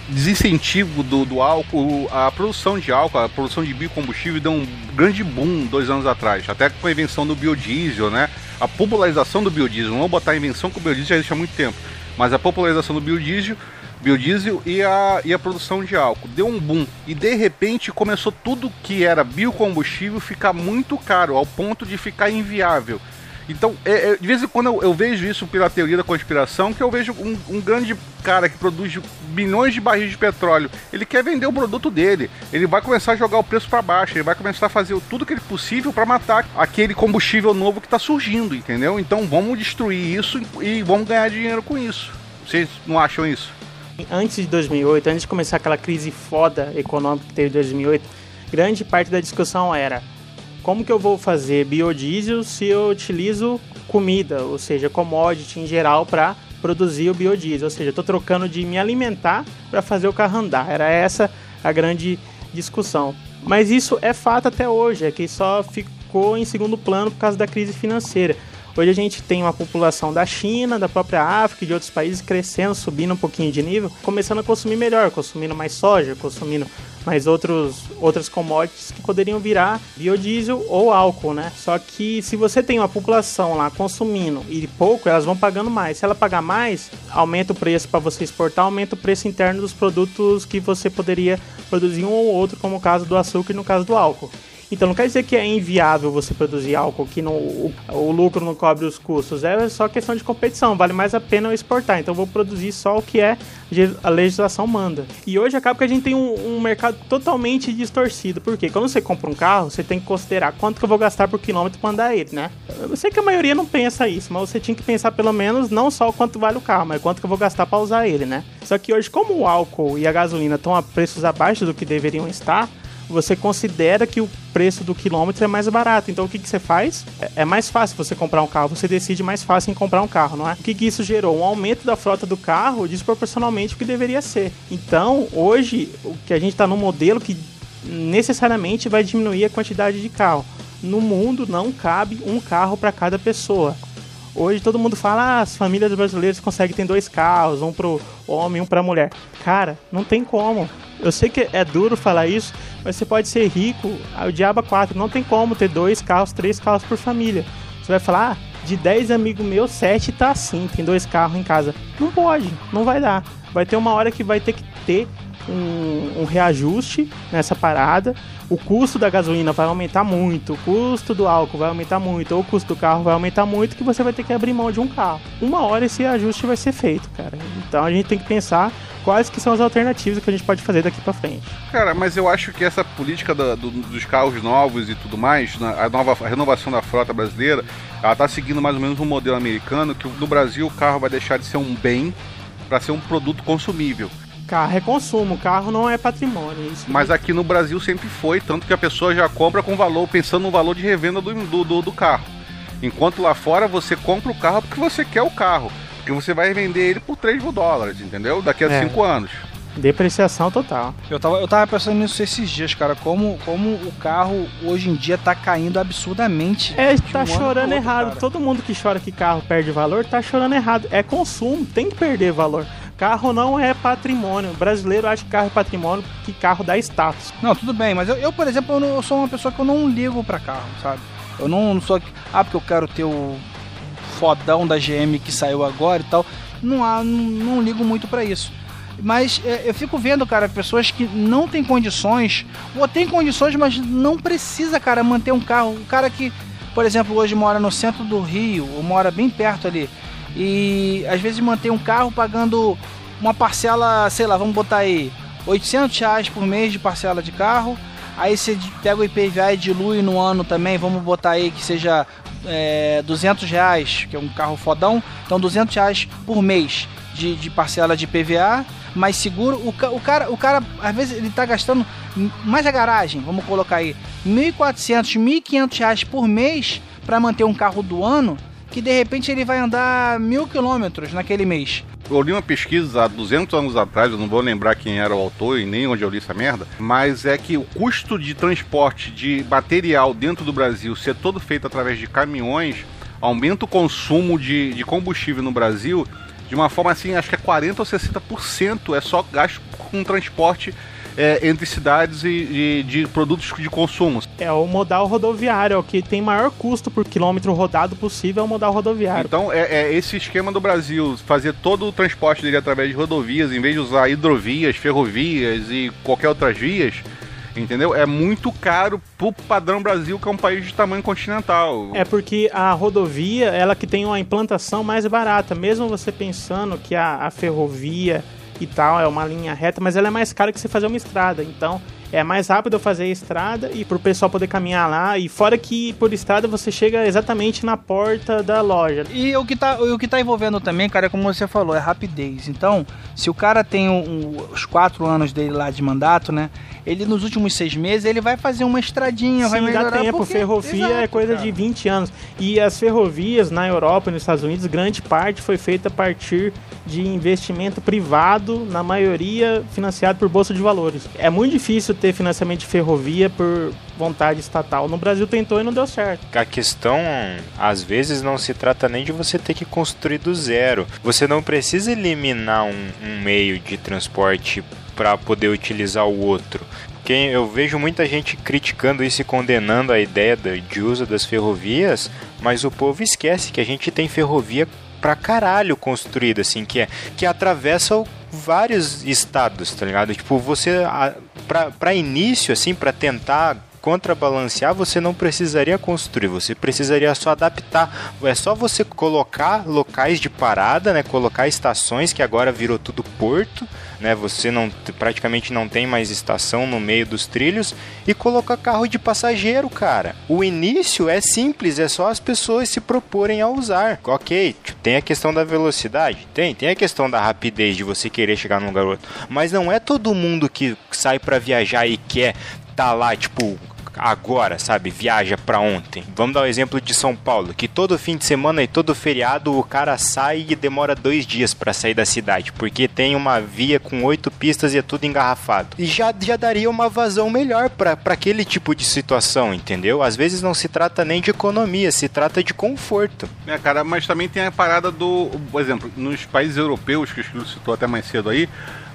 desincentivo do, do álcool, a produção de álcool, a produção de biocombustível deu um grande boom dois anos atrás, até com a invenção do biodiesel, né? A popularização do biodiesel, vamos botar a invenção que o biodiesel já existe há muito tempo. mas a popularização do biodiesel, biodiesel e, a, e a produção de álcool. Deu um boom. E de repente começou tudo que era biocombustível ficar muito caro, ao ponto de ficar inviável. Então, é, é, de vez em quando eu, eu, vejo isso pela teoria da conspiração, que eu vejo um, um, grande cara que produz milhões de barris de petróleo. Ele quer vender o produto dele. Ele vai começar a jogar o preço para baixo. Ele vai começar a fazer tudo que ele possível para matar aquele combustível novo que está surgindo, entendeu? Então, vamos destruir isso e vamos ganhar dinheiro com isso. Vocês não acham isso? Antes de 2008, antes de começar aquela crise foda econômica que teve em 2008, grande parte da discussão era como que eu vou fazer biodiesel se eu utilizo comida, ou seja, commodity em geral para produzir o biodiesel, ou seja, estou trocando de me alimentar para fazer o carro andar. Era essa a grande discussão. Mas isso é fato até hoje, é que só ficou em segundo plano por causa da crise financeira. Hoje a gente tem uma população da China, da própria África e de outros países crescendo, subindo um pouquinho de nível, começando a consumir melhor, consumindo mais soja, consumindo mais outros, outras commodities que poderiam virar biodiesel ou álcool, né? Só que se você tem uma população lá consumindo e pouco, elas vão pagando mais. Se ela pagar mais, aumenta o preço para você exportar, aumenta o preço interno dos produtos que você poderia produzir um ou outro, como o caso do açúcar e no caso do álcool. Então não quer dizer que é inviável você produzir álcool, que não, o, o, lucro não cobre os custos. É só questão de competição. Vale mais a pena eu exportar. Então eu vou produzir só o que é a legislação manda. E hoje acaba que a gente tem um, um mercado totalmente distorcido. Por quê? Quando você compra um carro, você tem que considerar quanto que eu vou gastar por quilômetro para andar ele, né? Eu sei que a maioria não pensa isso, mas você tinha que pensar pelo menos não só quanto vale o carro, mas quanto que eu vou gastar para usar ele, né? Só que hoje, como o álcool e a gasolina estão a preços abaixo do que deveriam estar, você considera que o preço do quilômetro é mais barato. Então o que, que você faz? É, é mais fácil você comprar um carro, você decide mais fácil em comprar um carro, não é? O que, que isso gerou? Um aumento da frota do carro desproporcionalmente o que deveria ser. Então, hoje, o que a gente está num modelo que necessariamente vai diminuir a quantidade de carro. No mundo não cabe um carro para cada pessoa. Hoje todo mundo fala, ah, as famílias brasileiras conseguem ter dois carros, um pro homem, um pra mulher. Cara, não tem como. Eu sei que é duro falar isso, mas você pode ser rico, o diabo 4, não tem como ter dois carros, três carros por família. Você vai falar, ah, de 10 amigos meus, 7 tá assim, tem dois carros em casa. Não pode, não vai dar. Vai ter uma hora que vai ter que ter um, um, reajuste nessa parada. O custo da gasolina vai aumentar muito, o custo do álcool vai aumentar muito, ou o custo do carro vai aumentar muito, que você vai ter que abrir mão de um carro. Uma hora esse ajuste vai ser feito, cara. Então a gente tem que pensar quais que são as alternativas que a gente pode fazer daqui para frente. Cara, mas eu acho que essa política do, dos carros novos e tudo mais, a nova a renovação da frota brasileira, ela tá seguindo mais ou menos um modelo americano que no Brasil o carro vai deixar de ser um bem para ser um produto consumível. Carro é consumo, carro não é patrimônio. Isso Mas aqui no Brasil sempre foi, tanto que a pessoa já compra com valor, pensando no valor de revenda do, do, do, do carro. Enquanto lá fora você compra o carro porque você quer o carro. Porque você vai vender ele por 3 mil dólares, entendeu? Daqui a 5 é. anos. Depreciação total. Eu tava, eu tava pensando nisso esses dias, cara. Como, como o carro hoje em dia tá caindo absurdamente. É, tá um chorando outro, errado. Cara. Todo mundo que chora que carro perde valor tá chorando errado. É consumo, tem que perder valor. Carro não é patrimônio. O brasileiro acha que carro é patrimônio, que carro dá status. Não, tudo bem, mas eu, eu por exemplo, eu, não, eu, sou uma pessoa que eu não ligo para carro, sabe? Eu não, não sou. Ah, porque eu quero ter o fodão da GM que saiu agora e tal. Não, há, não, não ligo muito para isso. Mas é, eu fico vendo, cara, pessoas que não têm condições, ou tem condições, mas não precisa, cara, manter um carro. O cara que, por exemplo, hoje mora no centro do Rio, ou mora bem perto ali, e às vezes mantém um carro pagando uma parcela, sei lá, vamos botar aí 800 reais por mês de parcela de carro. Aí você pega o IPVA e dilui no ano também, vamos botar aí que seja é, 200 reais, que é um carro fodão. Então 200 reais por mês de, de parcela de IPVA, mais seguro. O, o, cara, o cara, às vezes, ele tá gastando mais a garagem, vamos colocar aí, 1.400, 1.500 reais por mês para manter um carro do ano que de repente ele vai andar mil quilômetros naquele mês. Eu li uma pesquisa há 200 anos atrás, eu não vou lembrar quem era o autor e nem onde eu li essa merda, mas é que o custo de transporte de material dentro do Brasil ser todo feito através de caminhões aumenta o consumo de, de combustível no Brasil de uma forma assim, acho que é 40 ou 60% é só gasto com transporte é, entre cidades e, e de produtos de consumo. É o modal rodoviário, é o que tem maior custo por quilômetro rodado possível é o modal rodoviário. Então é, é esse esquema do Brasil, fazer todo o transporte dele através de rodovias, em vez de usar hidrovias, ferrovias e qualquer outras vias, entendeu? É muito caro pro padrão Brasil, que é um país de tamanho continental. É porque a rodovia, ela que tem uma implantação mais barata, mesmo você pensando que a, a ferrovia e tal é uma linha reta, mas ela é mais cara que você fazer uma estrada. Então, é mais rápido eu fazer a estrada e pro pessoal poder caminhar lá. E fora que por estrada você chega exatamente na porta da loja. E o que tá, o que tá envolvendo também, cara, é como você falou, é rapidez. Então, se o cara tem um, um, os quatro anos dele lá de mandato, né? Ele nos últimos seis meses ele vai fazer uma estradinha, Sim, vai melhorar. dá tempo. porque- Ferrovia é Exato, coisa cara. de 20 anos. E as ferrovias na Europa e nos Estados Unidos, grande parte foi feita a partir de investimento privado, na maioria financiado por bolsa de valores. É muito difícil ter financiamento de ferrovia por vontade estatal. No Brasil tentou e não deu certo. A questão, às vezes, não se trata nem de você ter que construir do zero. Você não precisa eliminar um, um meio de transporte para poder utilizar o outro. Porque eu vejo muita gente criticando isso e condenando a ideia de uso das ferrovias, mas o povo esquece que a gente tem ferrovia pra caralho construída, assim, que é que atravessa o- vários estados, tá ligado? Tipo, você pra, pra início, assim, pra tentar contrabalancear, você não precisaria construir, você precisaria só adaptar. É só você colocar locais de parada, né? Colocar estações que agora virou tudo porto, né? Você não praticamente não tem mais estação no meio dos trilhos e colocar carro de passageiro, cara. O início é simples, é só as pessoas se proporem a usar. OK, tem a questão da velocidade, tem, tem a questão da rapidez de você querer chegar num outro, mas não é todo mundo que sai pra viajar e quer tá lá, tipo, agora, sabe? Viaja pra ontem. Vamos dar o exemplo de São Paulo, que todo fim de semana e todo feriado o cara sai e demora dois dias pra sair da cidade, porque tem uma via com oito pistas e é tudo engarrafado. E já, já daria uma vazão melhor pra pra aquele tipo de situação, entendeu? Às vezes não se trata nem de economia, se trata de conforto. É, cara, mas também tem a parada do. Por exemplo, nos países europeus, que o citou até mais cedo aí,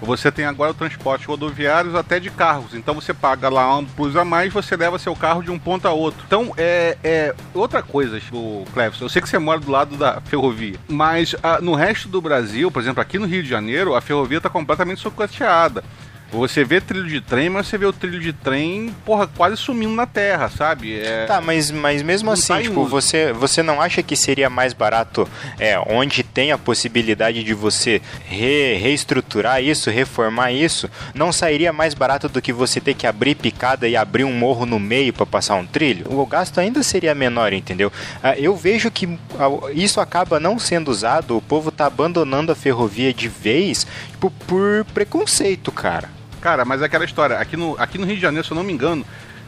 você tem agora o transporte rodoviários até de carros. Então você paga lá um plus a mais, você leva seu carro de um ponto a outro. Então é, é outra coisa, o Cleves. Eu sei que você mora do lado da ferrovia, mas ah, no resto do Brasil, por exemplo, aqui no Rio de Janeiro, a ferrovia está completamente socateada. Você vê trilho de trem, mas você vê o trilho de trem, porra, quase sumindo na terra, sabe? É... Tá, mas, mas mesmo assim, tá tipo, uso. você, você não acha que seria mais barato é, onde tem a possibilidade de você re- reestruturar isso, reformar isso? Não sairia mais barato do que você ter que abrir picada e abrir um morro no meio para passar um trilho? O gasto ainda seria menor, entendeu? Ah, Eu vejo que ah, isso acaba não sendo usado, o povo tá abandonando a ferrovia de vez, tipo, por preconceito, cara. Cara, mas é aquela história, aqui no, aqui no Rio de Janeiro, se eu não me engano,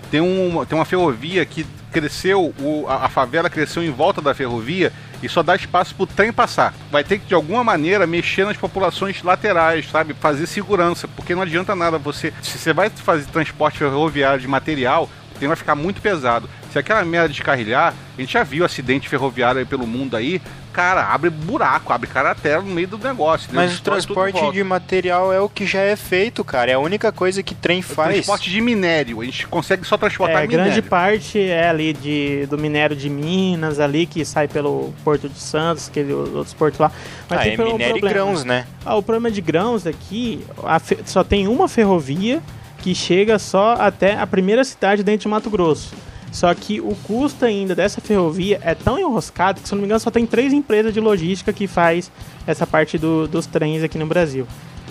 tem, um, tem uma ferrovia que cresceu, o, a, a favela cresceu em volta da ferrovia e só dá espaço pro trem passar. Vai ter que, de alguma maneira, mexer nas populações laterais, sabe? Fazer segurança, porque não adianta nada você. Se você vai fazer transporte ferroviário de material, trem vai ficar muito pesado. Se aquela merda descarrilhar, a gente já viu acidente ferroviário aí pelo mundo aí, cara, abre buraco, abre cratera no meio do negócio. entendeu? Mas o transporte de material é o que já é feito, cara. É a única coisa que trem faz. Transporte de minério. A gente consegue só transportar É, minério. grande parte é ali de, do minério de Minas, ali que sai pelo Porto de Santos, aquele outros portos lá. Mas ah, tem é um minério e problema. grãos, né? Ah, o problema de grãos aqui, a fe- só tem uma ferrovia que chega só até a primeira cidade dentro de Mato Grosso. Só que o custo ainda dessa ferrovia é tão enroscado que, se não me engano, só tem três empresas de logística que faz essa parte do- dos trens aqui no Brasil.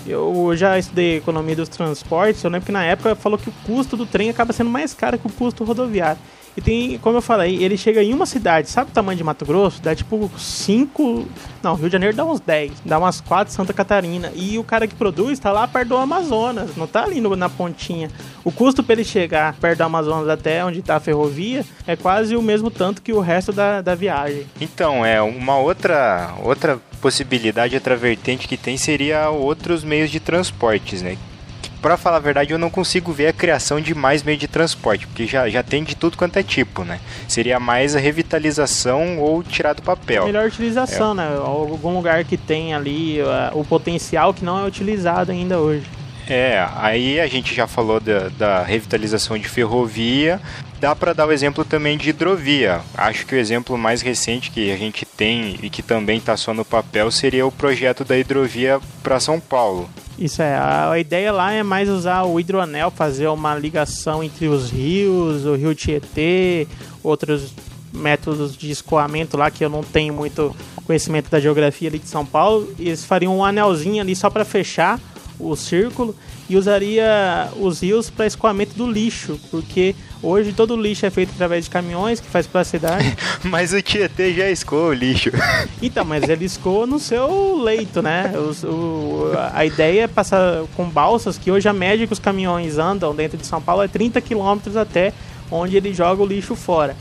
Eu já estudei economia dos transportes, eu lembro que na época falou que o custo do trem acaba sendo mais caro que o custo rodoviário. E tem, como eu falei, ele chega em uma cidade, sabe o tamanho de Mato Grosso? Dá tipo 5. Não, Rio de Janeiro dá uns 10, dá umas 4 Santa Catarina. E o cara que produz tá lá perto do Amazonas, não tá ali no- na pontinha. O custo para ele chegar perto do Amazonas até onde tá a ferrovia é quase o mesmo tanto que o resto da, da viagem. Então, é uma outra outra possibilidade, outra vertente que tem seria outros meios de transportes, né? Pra falar a verdade, eu não consigo ver a criação de mais meios de transporte, porque já, já tem de tudo quanto é tipo, né? Seria mais a revitalização ou tirar do papel. Melhor utilização, né? Algum lugar que tem ali uh, o potencial que não é utilizado ainda hoje. É, aí a gente já falou da, da revitalização de ferrovia. Dá para dar o exemplo também de hidrovia. Acho que o exemplo mais recente que a gente tem e que também está só no papel seria o projeto da hidrovia para São Paulo. Isso é, a, a ideia lá é mais usar o hidroanel, fazer uma ligação entre os rios, o rio Tietê, outros métodos de escoamento lá que eu não tenho muito conhecimento da geografia ali de São Paulo. E eles fariam um anelzinho ali só para fechar o círculo e usaria os rios para escoamento do lixo, porque hoje todo o lixo é feito através de caminhões que faz para a cidade. <laughs> Mas o Tietê já escoa o lixo. <laughs> Então, mas ele escoa no seu leito, né? Os- o- a ideia é passar com balsas, que hoje a média que os caminhões andam dentro de São Paulo é 30 quilômetros até onde ele joga o lixo fora.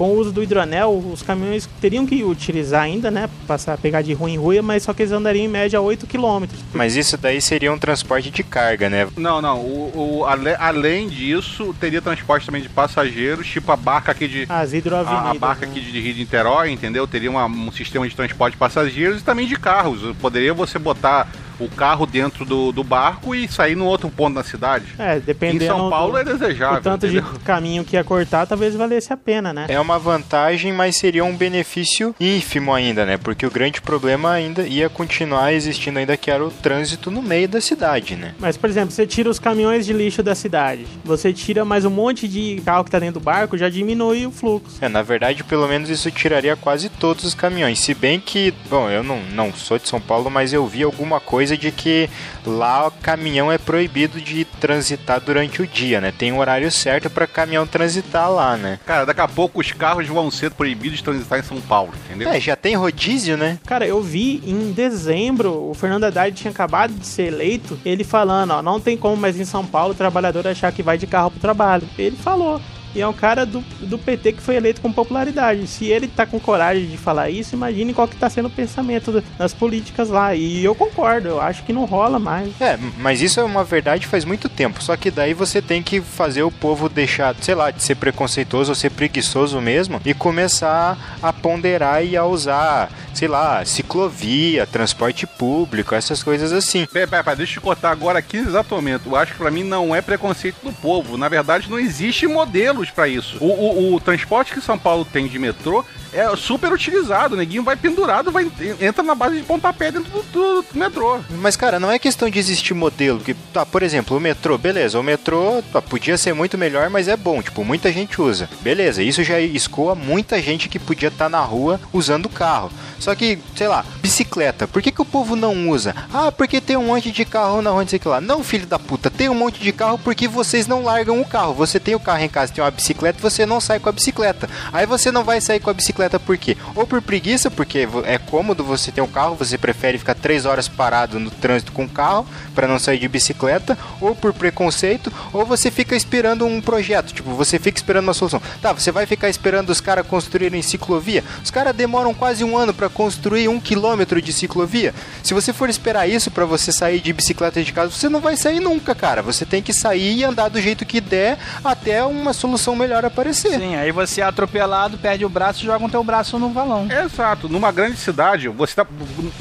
Com o uso do hidroanel, os caminhões teriam que utilizar ainda, né? Passar, pegar de rua em rua, mas só que eles andariam em média 8 quilômetros. Mas isso daí seria um transporte de carga, né? Não, não. O, o- ale- além disso, teria transporte também de passageiros, tipo a barca aqui de. As hidroavenidas. A, a barca né? aqui de Rio de Niterói, entendeu? Teria uma- um sistema de transporte de passageiros e também de carros. Poderia você botar o carro dentro do, do barco e sair no outro ponto da cidade. É, dependendo em São Paulo do, é desejável. o tanto entendeu? de caminho que ia cortar, talvez valesse a pena, né? É uma vantagem, mas seria um benefício ínfimo ainda, né? Porque o grande problema ainda ia continuar existindo ainda que era o trânsito no meio da cidade, né? Mas, por exemplo, você tira os caminhões de lixo da cidade, você tira mais um monte de carro que tá dentro do barco, já diminui o fluxo. É, na verdade, pelo menos isso tiraria quase todos os caminhões. Se bem que, bom, eu não, não sou de São Paulo, mas eu vi alguma coisa de que lá o caminhão é proibido de transitar durante o dia, né? Tem um horário certo para caminhão transitar lá, né? Cara, daqui a pouco os carros vão ser proibidos de transitar em São Paulo, entendeu? É, já tem rodízio, né? Cara, eu vi em dezembro, o Fernando Haddad tinha acabado de ser eleito, ele falando, ó, não tem como mais em São Paulo o trabalhador achar que vai de carro pro trabalho. Ele falou. E é um cara do, do PT que foi eleito com popularidade. Se ele tá com coragem de falar isso, imagine qual que tá sendo o pensamento da- das políticas lá. E eu concordo, eu acho que não rola mais. É, mas isso é uma verdade faz muito tempo. Só que daí você tem que fazer o povo deixar, sei lá, de ser preconceituoso ou ser preguiçoso mesmo e começar a ponderar e a usar, sei lá, ciclovia, transporte público, essas coisas assim. Pera, pera, pera, deixa eu te cortar agora aqui momento. Eu acho que pra mim não é preconceito do povo. Na verdade, não existe modelos pra isso. O, o- o transporte que São Paulo tem de metrô é super utilizado. O neguinho vai pendurado, vai, entra na base de pontapé dentro do, do- do metrô. Mas, cara, não é questão de existir modelo. Porque, tá, por exemplo, o metrô, beleza, o metrô tá, podia ser muito melhor, mas é bom, tipo, muita gente usa. Beleza, isso já escoa muita gente que podia estar na rua usando o carro. Só que, sei lá, bicicleta, por que, que o povo não usa? Ah, porque tem um monte de carro na rua, não sei o que lá. Não, filho da puta, tem um monte de carro porque vocês não largam o carro. Você tem o carro em casa, tem uma bicicleta, você não sai com a bicicleta. Aí você não vai sair com a bicicleta por quê? Ou por preguiça, porque é cômodo você ter um carro, você prefere ficar três horas parado no trânsito com o carro para não sair de bicicleta, ou por preconceito, ou você fica esperando um projeto, tipo, você fica esperando uma solução. Tá, você vai ficar esperando os caras construírem ciclovia? Os caras demoram quase um ano para construir um quilômetro de ciclovia. Se você for esperar isso para você sair de bicicleta de casa, você não vai sair nunca, cara. Você tem que sair e andar do jeito que der até uma solução melhor aparecer. Sim, aí você é atropelado, perde o braço e joga o teu braço no valão. Exato. Numa grande cidade, você tá.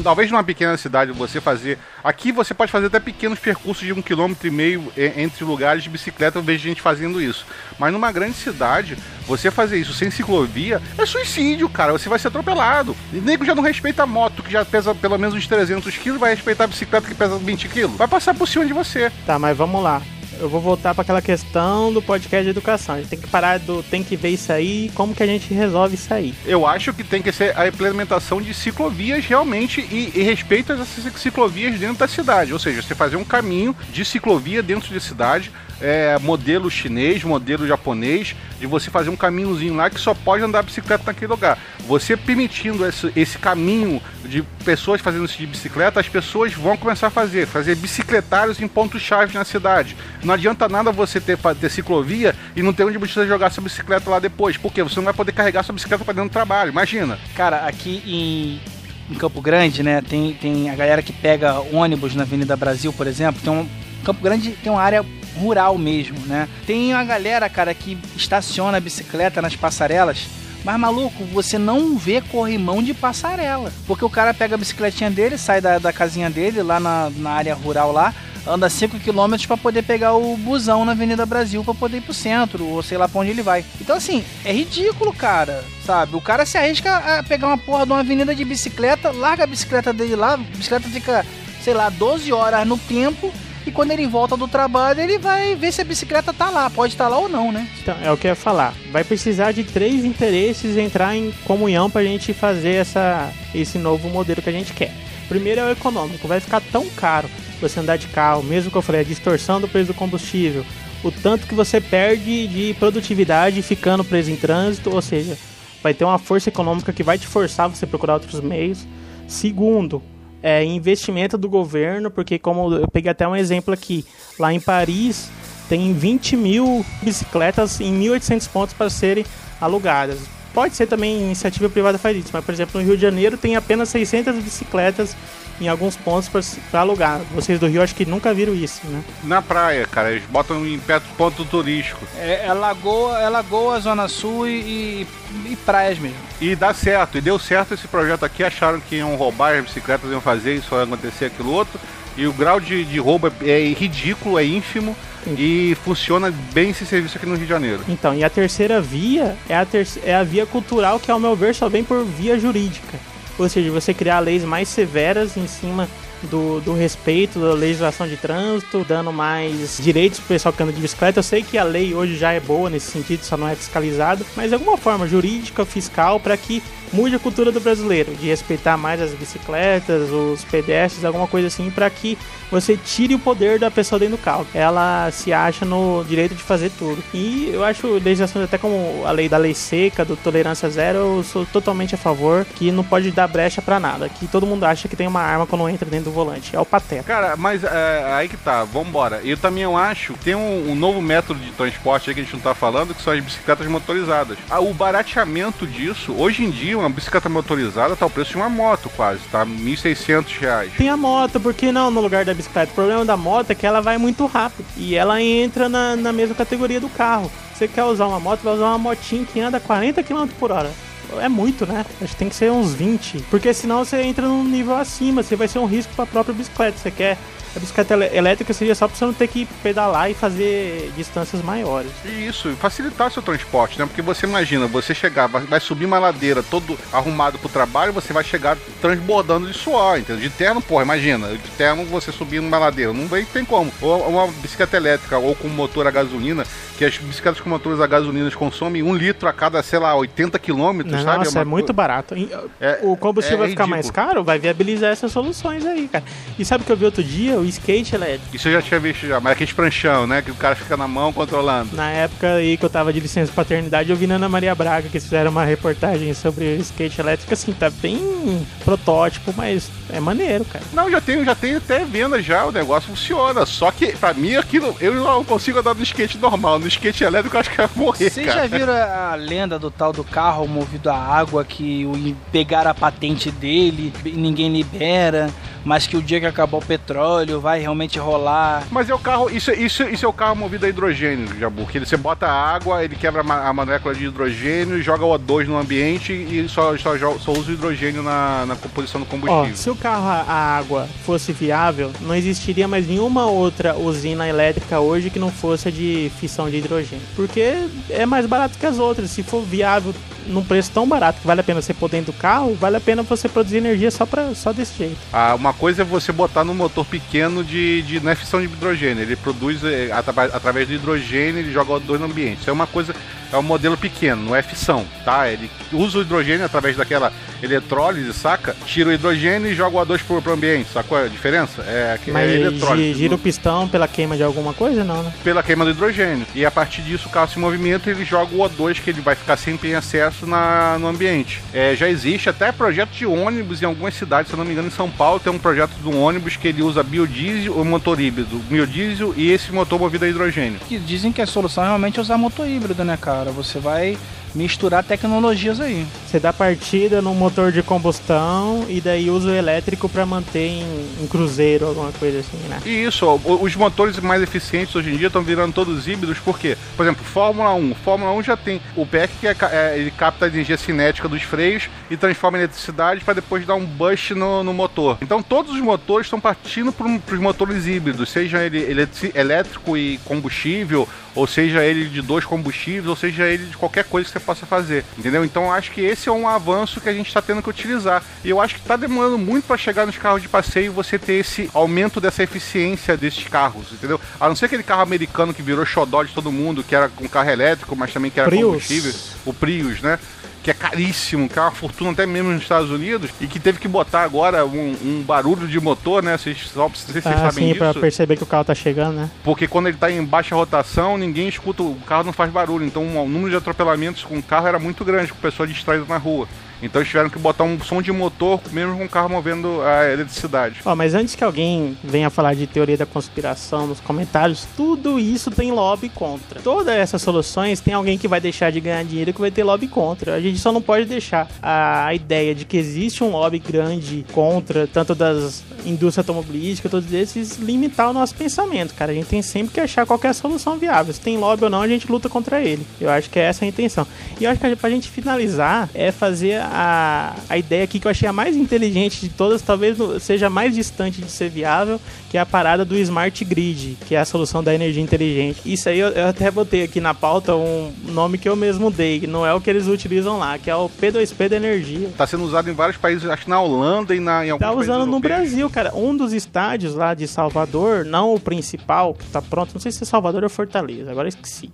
Talvez numa pequena cidade você fazer. Aqui você pode fazer até pequenos percursos de um quilômetro e meio entre lugares de bicicleta, eu vejo gente fazendo isso. Mas numa grande cidade, você fazer isso sem ciclovia é suicídio, cara. Você vai ser atropelado. E nego já não respeita a moto, que já pesa pelo menos uns 300 quilos, vai respeitar a bicicleta que pesa 20 quilos. Vai passar por cima de você. Tá, mas vamos lá. Eu vou voltar para aquela questão do podcast de educação. A gente tem que parar do. tem que ver isso aí como que a gente resolve isso aí. Eu acho que tem que ser a implementação de ciclovias realmente e, e respeito essas ciclovias dentro da cidade. Ou seja, você fazer um caminho de ciclovia dentro da cidade, é, modelo chinês, modelo japonês, de você fazer um caminhozinho lá que só pode andar bicicleta naquele lugar. Você permitindo esse, esse caminho de pessoas fazendo isso de bicicleta, as pessoas vão começar a fazer, fazer bicicletários em pontos-chave na cidade. Não adianta nada você ter, ter ciclovia e não ter onde você jogar sua bicicleta lá depois. Porque você não vai poder carregar sua bicicleta para dentro do trabalho. Imagina. Cara, aqui em, em Campo Grande, né, tem, tem a galera que pega ônibus na Avenida Brasil, por exemplo, tem um Campo Grande tem uma área rural mesmo, né? Tem a galera, cara, que estaciona a bicicleta nas passarelas. Mas maluco, você não vê corrimão de passarela. Porque o cara pega a bicicletinha dele, sai da, da casinha dele lá na, na área rural lá, anda 5 km para poder pegar o busão na Avenida Brasil para poder ir pro centro, ou sei lá pra onde ele vai. Então, assim, é ridículo, cara, sabe? O cara se arrisca a pegar uma porra de uma avenida de bicicleta, larga a bicicleta dele lá, a bicicleta fica, sei lá, 12 horas no tempo. E quando ele volta do trabalho, ele vai ver se a bicicleta tá lá. Pode estar tá lá ou não, né? Então, é o que eu ia falar. Vai precisar de três interesses entrar em comunhão pra gente fazer essa, esse novo modelo que a gente quer. Primeiro é o econômico. Vai ficar tão caro você andar de carro, mesmo que eu falei, a distorção do preço do combustível, o tanto que você perde de produtividade ficando preso em trânsito, ou seja, vai ter uma força econômica que vai te forçar você procurar outros meios. Segundo, é investimento do governo, porque como eu peguei até um exemplo aqui, lá em Paris tem 20 mil bicicletas em 1.800 pontos para serem alugadas. Pode ser também iniciativa privada faz isso, mas por exemplo no Rio de Janeiro tem apenas 600 bicicletas em alguns pontos para alugar. Vocês do Rio acho que nunca viram isso, né? Na praia, cara, eles botam em perto ponto turístico. É, é Lagoa, é Lagoa, Zona Sul e, e, praias mesmo. E dá certo, e deu certo esse projeto aqui, acharam que iam roubar as bicicletas, iam fazer isso, ia acontecer aquilo outro. E o grau de, de roubo é, é ridículo, é ínfimo. Sim. E funciona bem esse serviço aqui no Rio de Janeiro. Então, e a terceira via é a, ter é a via cultural, que ao meu ver só vem por via jurídica ou seja, você criar leis mais severas em cima do, do respeito da legislação de trânsito, dando mais direitos pro pessoal que anda de bicicleta. Eu sei que a lei hoje já é boa nesse sentido, só não é fiscalizado, mas de alguma forma jurídica, fiscal, para que mude a cultura do brasileiro, de respeitar mais as bicicletas, os pedestres, alguma coisa assim, para que você tire o poder da pessoa dentro do carro. Ela se acha no direito de fazer tudo. E eu acho legislações até como a lei da lei seca, do tolerância zero, eu sou totalmente a favor que não pode dar brecha para nada. Que todo mundo acha que tem uma arma quando entra dentro do volante. É o pateta. Cara, mas é, aí que tá, vambora. Eu também eu acho que tem um, um, novo método de transporte aí que a gente não tá falando, que são as bicicletas motorizadas. Ah, o barateamento disso, hoje em dia, uma bicicleta motorizada tá o preço de uma moto quase, tá? 1.600 reais. Tem a moto, por que não no lugar da bicicleta? O problema da moto é que ela vai muito rápido e ela entra na, na mesma categoria do carro. Você quer usar uma moto, vai usar uma motinha que anda 40 km por hora. É muito, né? Acho que tem que ser uns 20. Porque senão você entra num nível acima, você vai ser um risco para a própria bicicleta. Você quer a bicicleta elétrica seria só para você não ter que pedalar e fazer distâncias maiores. Isso, facilitar seu transporte, né? Porque você imagina, você chegar, vai subir uma ladeira todo arrumado pro trabalho, você vai chegar transbordando de suor, entendeu? De terno, porra, imagina, de terno você subir numa ladeira, não vem, tem como. Ou uma bicicleta elétrica ou com motor a gasolina, que as bicicletas com motores a gasolina consomem um litro a cada, sei lá, 80 quilômetros, sabe? Nossa, é, é muito barato. É, o combustível é vai ficar mais caro, vai viabilizar essas soluções aí, cara. E sabe o que eu vi outro dia? O skate elétrico. Isso eu já tinha visto já, mas aquele pranchão, né? Que o cara fica na mão controlando. Na época aí que eu tava de licença paternidade, eu vi na Ana Maria Braga que eles fizeram uma reportagem sobre o skate elétrico, assim, tá bem protótipo, mas é maneiro, cara. Não, já tenho, já tenho até venda já, o negócio funciona. Só que, pra mim, aquilo, eu não consigo andar no skate normal. No skate elétrico eu acho que vai morrer. Vocês já viram a lenda do tal do carro movido a água que pegaram a patente dele e ninguém libera? Mas que o dia que acabar o petróleo vai realmente rolar. Mas é o carro, isso, isso, isso é o carro movido a hidrogênio, Jabu, que você bota água, ele quebra a molécula de hidrogênio joga o O2 no ambiente e só, só, só usa o hidrogênio na, na composição do combustível. Ó, se o carro a água fosse viável, não existiria mais nenhuma outra usina elétrica hoje que não fosse de fissão de hidrogênio. Porque é mais barato que as outras. Se for viável num preço tão barato que vale a pena você pôr dentro do carro, vale a pena você produzir energia só, pra, só desse jeito. Ah, uma coisa é você botar no motor pequeno de, de não é fissão de hidrogênio, ele produz é, através do hidrogênio, ele joga o no ambiente. Isso é uma coisa é um modelo pequeno, não é fissão, tá? Ele usa o hidrogênio através daquela eletrólise, saca? Tira o hidrogênio e joga o O2 pro, pro ambiente, sacou a diferença? É, que Mas é eletrólise. gira o pistão pela queima de alguma coisa, não, né? Pela queima do hidrogênio. E a partir disso o carro se movimenta e ele joga o O2 que ele vai ficar sempre em acesso na, no ambiente. É, já existe até projeto de ônibus em algumas cidades, se eu não me engano, em São Paulo tem um projeto de um ônibus que ele usa biodiesel ou motor híbrido. Biodiesel e esse motor movido a hidrogênio. Dizem que a solução é realmente usar motor híbrido, né, cara? Você vai misturar tecnologias aí. Você dá partida no motor de combustão e daí usa o elétrico para manter em, em, cruzeiro, alguma coisa assim, né? E isso, ó, os motores mais eficientes hoje em dia estão virando todos híbridos, porque, por exemplo, Fórmula 1. Fórmula 1 já tem o PEC que é, é, ele capta a energia cinética dos freios e transforma em eletricidade para depois dar um boost no, no, motor. Então todos os motores estão partindo para os motores híbridos, seja ele, ele elétrico e combustível ou seja ele de dois combustíveis, ou seja ele de qualquer coisa que você possa fazer, entendeu? Então acho que esse é um avanço que a gente está tendo que utilizar. E eu acho que está demorando muito para chegar nos carros de passeio você ter esse aumento dessa eficiência desses carros, entendeu? A não ser aquele carro americano que virou xodó de todo mundo, que era um carro elétrico, mas também que era Prius. combustível, o Prius, né? Que é caríssimo, que é uma fortuna até mesmo nos Estados Unidos, e que teve que botar agora um, um barulho de motor, né? Vocês, só, vocês ah, sabem sim, disso. pra perceber que o carro tá chegando, né? Porque quando ele tá em baixa rotação, ninguém escuta, o carro não faz barulho. Então o número de atropelamentos com o carro era muito grande, com pessoa distraída na rua. Então eles tiveram que botar um som de motor, mesmo com o carro movendo a eletricidade. Ó, mas antes que alguém venha falar de teoria da conspiração nos comentários, tudo isso tem lobby contra. Todas essas soluções tem alguém que vai deixar de ganhar dinheiro que vai ter lobby contra. A gente só não pode deixar a ideia de que existe um lobby grande contra, tanto das indústrias automobilísticas, todos esses, limitar o nosso pensamento, cara. A gente tem sempre que achar qualquer solução viável. Se tem lobby ou não, a gente luta contra ele. Eu acho que é essa a intenção. E eu acho que pra gente finalizar é fazer a, a ideia aqui que eu achei a mais inteligente de todas, talvez seja mais distante de ser viável, que é a parada do Smart Grid, que é a solução da energia inteligente. Isso aí eu, eu até botei aqui na pauta um nome que eu mesmo dei, que não é o que eles utilizam lá, que é o P2P da energia. Está sendo usado em vários países, acho que na Holanda e na, em alguns Tá usando no Brasil, cara. Um dos estádios lá de Salvador, não o principal, que tá pronto, não sei se é Salvador ou Fortaleza, agora esqueci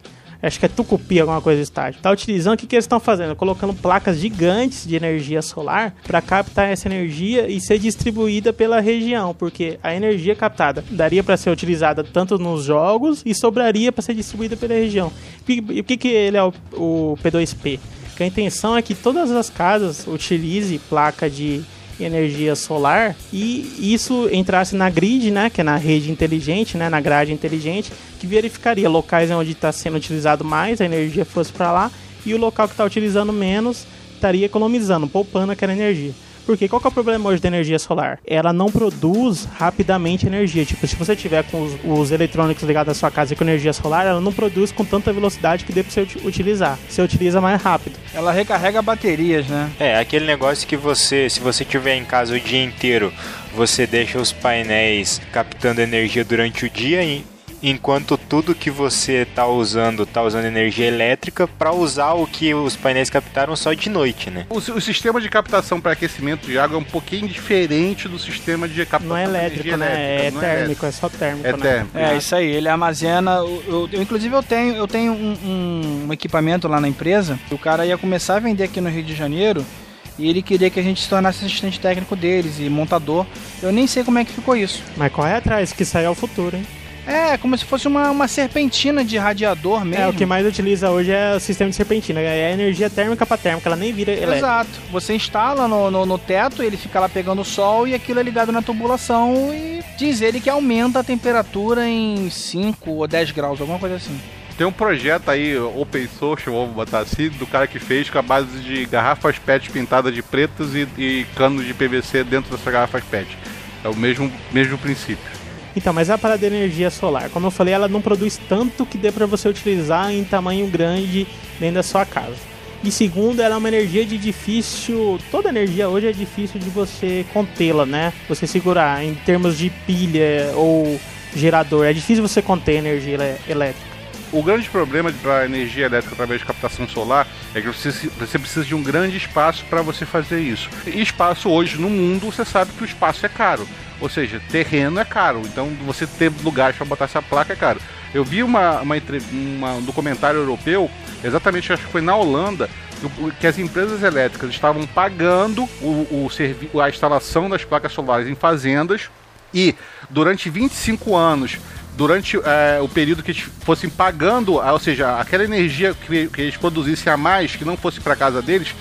acho que é Tucupi, alguma coisa do estádio. Tá utilizando, o que, que eles estão fazendo? Colocando placas gigantes de energia solar para captar essa energia e ser distribuída pela região, porque a energia captada daria para ser utilizada tanto nos jogos e sobraria para ser distribuída pela região. E o que, que ele é o, o P2P? Que a intenção é que todas as casas utilize placa de energia solar e isso entrasse na grid, né, que é na rede inteligente, né, na grade inteligente, que verificaria locais onde está sendo utilizado mais, a energia fosse para lá, e o local que está utilizando menos estaria economizando, poupando aquela energia. Porque qual que é o problema hoje da energia solar? Ela não produz rapidamente energia. Tipo, se você tiver com os, os eletrônicos ligados à sua casa com energia solar, ela não produz com tanta velocidade que dê pra você utilizar. Você utiliza mais rápido. Ela recarrega baterias, né? É, aquele negócio que você, se você tiver em casa o dia inteiro, você deixa os painéis captando energia durante o dia e enquanto tudo que você está usando está usando energia elétrica para usar o que os painéis captaram só de noite, né? O, o sistema de captação para aquecimento de água é um pouquinho diferente do sistema de captação não é elétrico, né? Elétrica. É, é térmico, é, é só térmico. É né? térmico. É isso aí. Ele armazena. Eu, eu, eu, inclusive eu tenho eu tenho um, um, um equipamento lá na empresa. O cara ia começar a vender aqui no Rio de Janeiro e ele queria que a gente se tornasse assistente técnico deles e montador. Eu nem sei como é que ficou isso. Mas corre atrás, que isso aí é o futuro, hein? É, como se fosse uma, uma serpentina de radiador mesmo. É, o que mais utiliza hoje é o sistema de serpentina. É energia térmica para térmica, ela nem vira elétrica. Exato. Você instala no, no, no, teto, ele fica lá pegando o sol e aquilo é ligado na tubulação e diz ele que aumenta a temperatura em 5 ou 10 graus, alguma coisa assim. Tem um projeto aí, open source, vamos botar assim, do cara que fez com a base de garrafas PET pintadas de pretas e, e canos de PVC dentro dessas garrafas PET. É o mesmo, mesmo princípio. Então, mas a parada de energia solar, como eu falei, ela não produz tanto que dê para você utilizar em tamanho grande dentro da sua casa. E segundo, ela é uma energia de difícil. Toda energia hoje é difícil de você contê-la, né? Você segurar em termos de pilha ou gerador. É difícil você conter energia elétrica. O grande problema para energia elétrica através de captação solar é que você, você precisa de um grande espaço para você fazer isso. E espaço hoje no mundo, você sabe que o espaço é caro. Ou seja, terreno é caro. Então você ter lugares para botar essa placa é caro. Eu vi uma, uma, uma, um documentário europeu, exatamente acho que foi na Holanda, que as empresas elétricas estavam pagando o, o, a instalação das placas solares em fazendas e durante 25 anos durante é, o período que eles fossem pagando, ou seja, aquela energia que, que eles produzissem a mais, que não fosse para casa deles,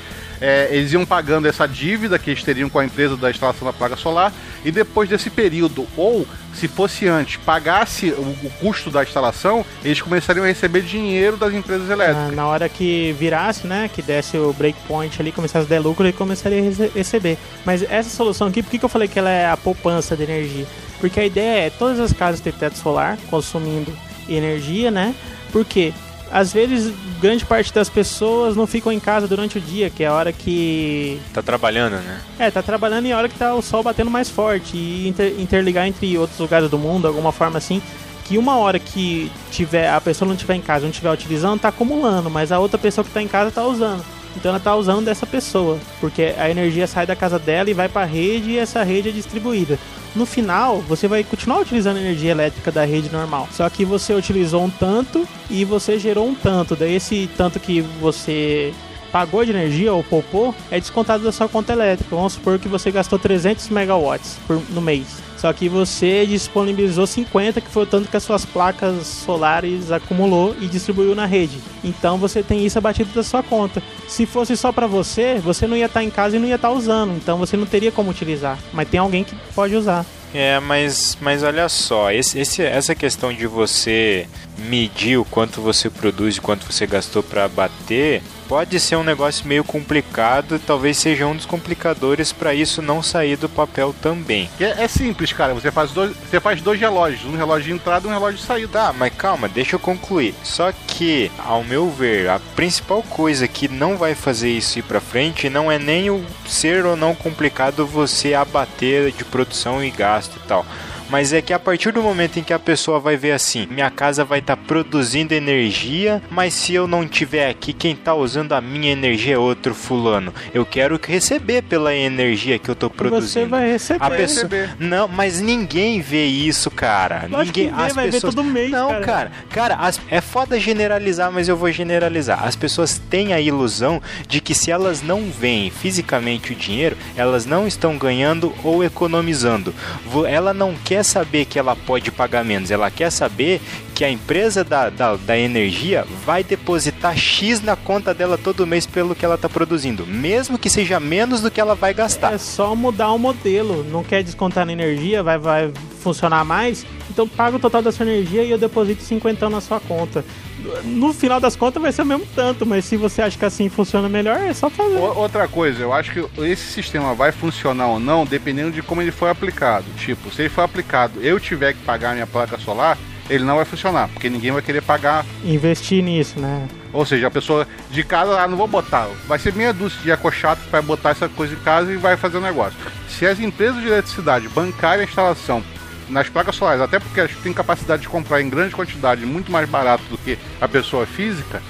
é, eles iam pagando essa dívida que eles teriam com a empresa da instalação da placa solar e depois desse período, ou se fosse antes, pagasse o, o custo da instalação, eles começariam a receber dinheiro das empresas elétricas. Na, na hora que virasse, né, que desse o breakpoint ali, começasse a dar lucro, ele começaria a rece- receber. Mas essa solução aqui, por que, que eu falei que ela é a poupança de energia? Porque a ideia é todas as casas ter teto solar consumindo energia, né? Porque às vezes grande parte das pessoas não ficam em casa durante o dia, que é a hora que Tá trabalhando, né? é, tá trabalhando em hora que tá o sol batendo mais forte e inter- interligar entre outros lugares do mundo, alguma forma assim, que uma hora que tiver a pessoa não tiver em casa, não estiver utilizando, tá acumulando, mas a outra pessoa que tá em casa tá usando. Então ela tá usando dessa pessoa, porque a energia sai da casa dela e vai para a rede e essa rede é distribuída. No final, você vai continuar utilizando a energia elétrica da rede normal. Só que você utilizou um tanto e você gerou um tanto. Daí esse tanto que você pagou de energia ou poupou é descontado da sua conta elétrica. Vamos supor que você gastou 300 megawatts por, no mês. Só que você disponibilizou 50, que foi o tanto que as suas placas solares acumulou e distribuiu na rede. Então você tem isso abatido da sua conta. Se fosse só para você, você não ia estar em casa e não ia estar usando. Então você não teria como utilizar. Mas tem alguém que pode usar. É, mas, mas olha só, esse, esse- essa questão de você medir o quanto você produz e quanto você gastou para bater pode ser um negócio meio complicado, talvez seja um dos complicadores para isso não sair do papel também. É, é simples, cara. Você faz, dois, você faz dois relógios, um relógio de entrada e um relógio de saída. Tá, mas calma, deixa eu concluir. Só que, ao meu ver, a principal coisa que não vai fazer isso ir pra frente não é nem o ser ou não complicado você abater de produção e gasto e tal. Mas é que a partir do momento em que a pessoa vai ver assim, minha casa vai estar produzindo energia, mas se eu não tiver aqui, quem tá usando a minha energia é outro fulano. Eu quero receber pela energia que eu tô produzindo. Você vai receber. A pessoa... receber. Não, mas ninguém vê isso, cara. Lógico ninguém. que vê, vai ver todo mês, Não, cara. cara. Cara, as- é foda generalizar, mas eu vou generalizar. As pessoas têm a ilusão de que se elas não veem fisicamente o dinheiro, elas não estão ganhando ou economizando. Ela não quer saber que ela pode pagar menos, ela quer saber que a empresa da, da, da energia vai depositar X na conta dela todo mês pelo que ela está produzindo, mesmo que seja menos do que ela vai gastar. É só mudar o modelo. Não quer descontar na energia, vai, vai funcionar mais. Então paga o total da sua energia e eu deposito 50 na sua conta. No final das contas vai ser o mesmo tanto, mas se você acha que assim funciona melhor, é só fazer. Outra coisa, eu acho que esse sistema vai funcionar ou não dependendo de como ele foi aplicado. Tipo, se ele for aplicado, eu tiver que pagar minha placa solar, ele não vai funcionar, porque ninguém vai querer pagar. Investir nisso, né? Ou seja, a pessoa de casa, ah, não vou botar. Vai ser meia dúzia de acochato que vai botar essa coisa em casa e vai fazer o negócio. Se as empresas de eletricidade bancarem a instalação nas placas solares, até porque elas têm capacidade de comprar em grande quantidade, muito mais barato do que a pessoa física,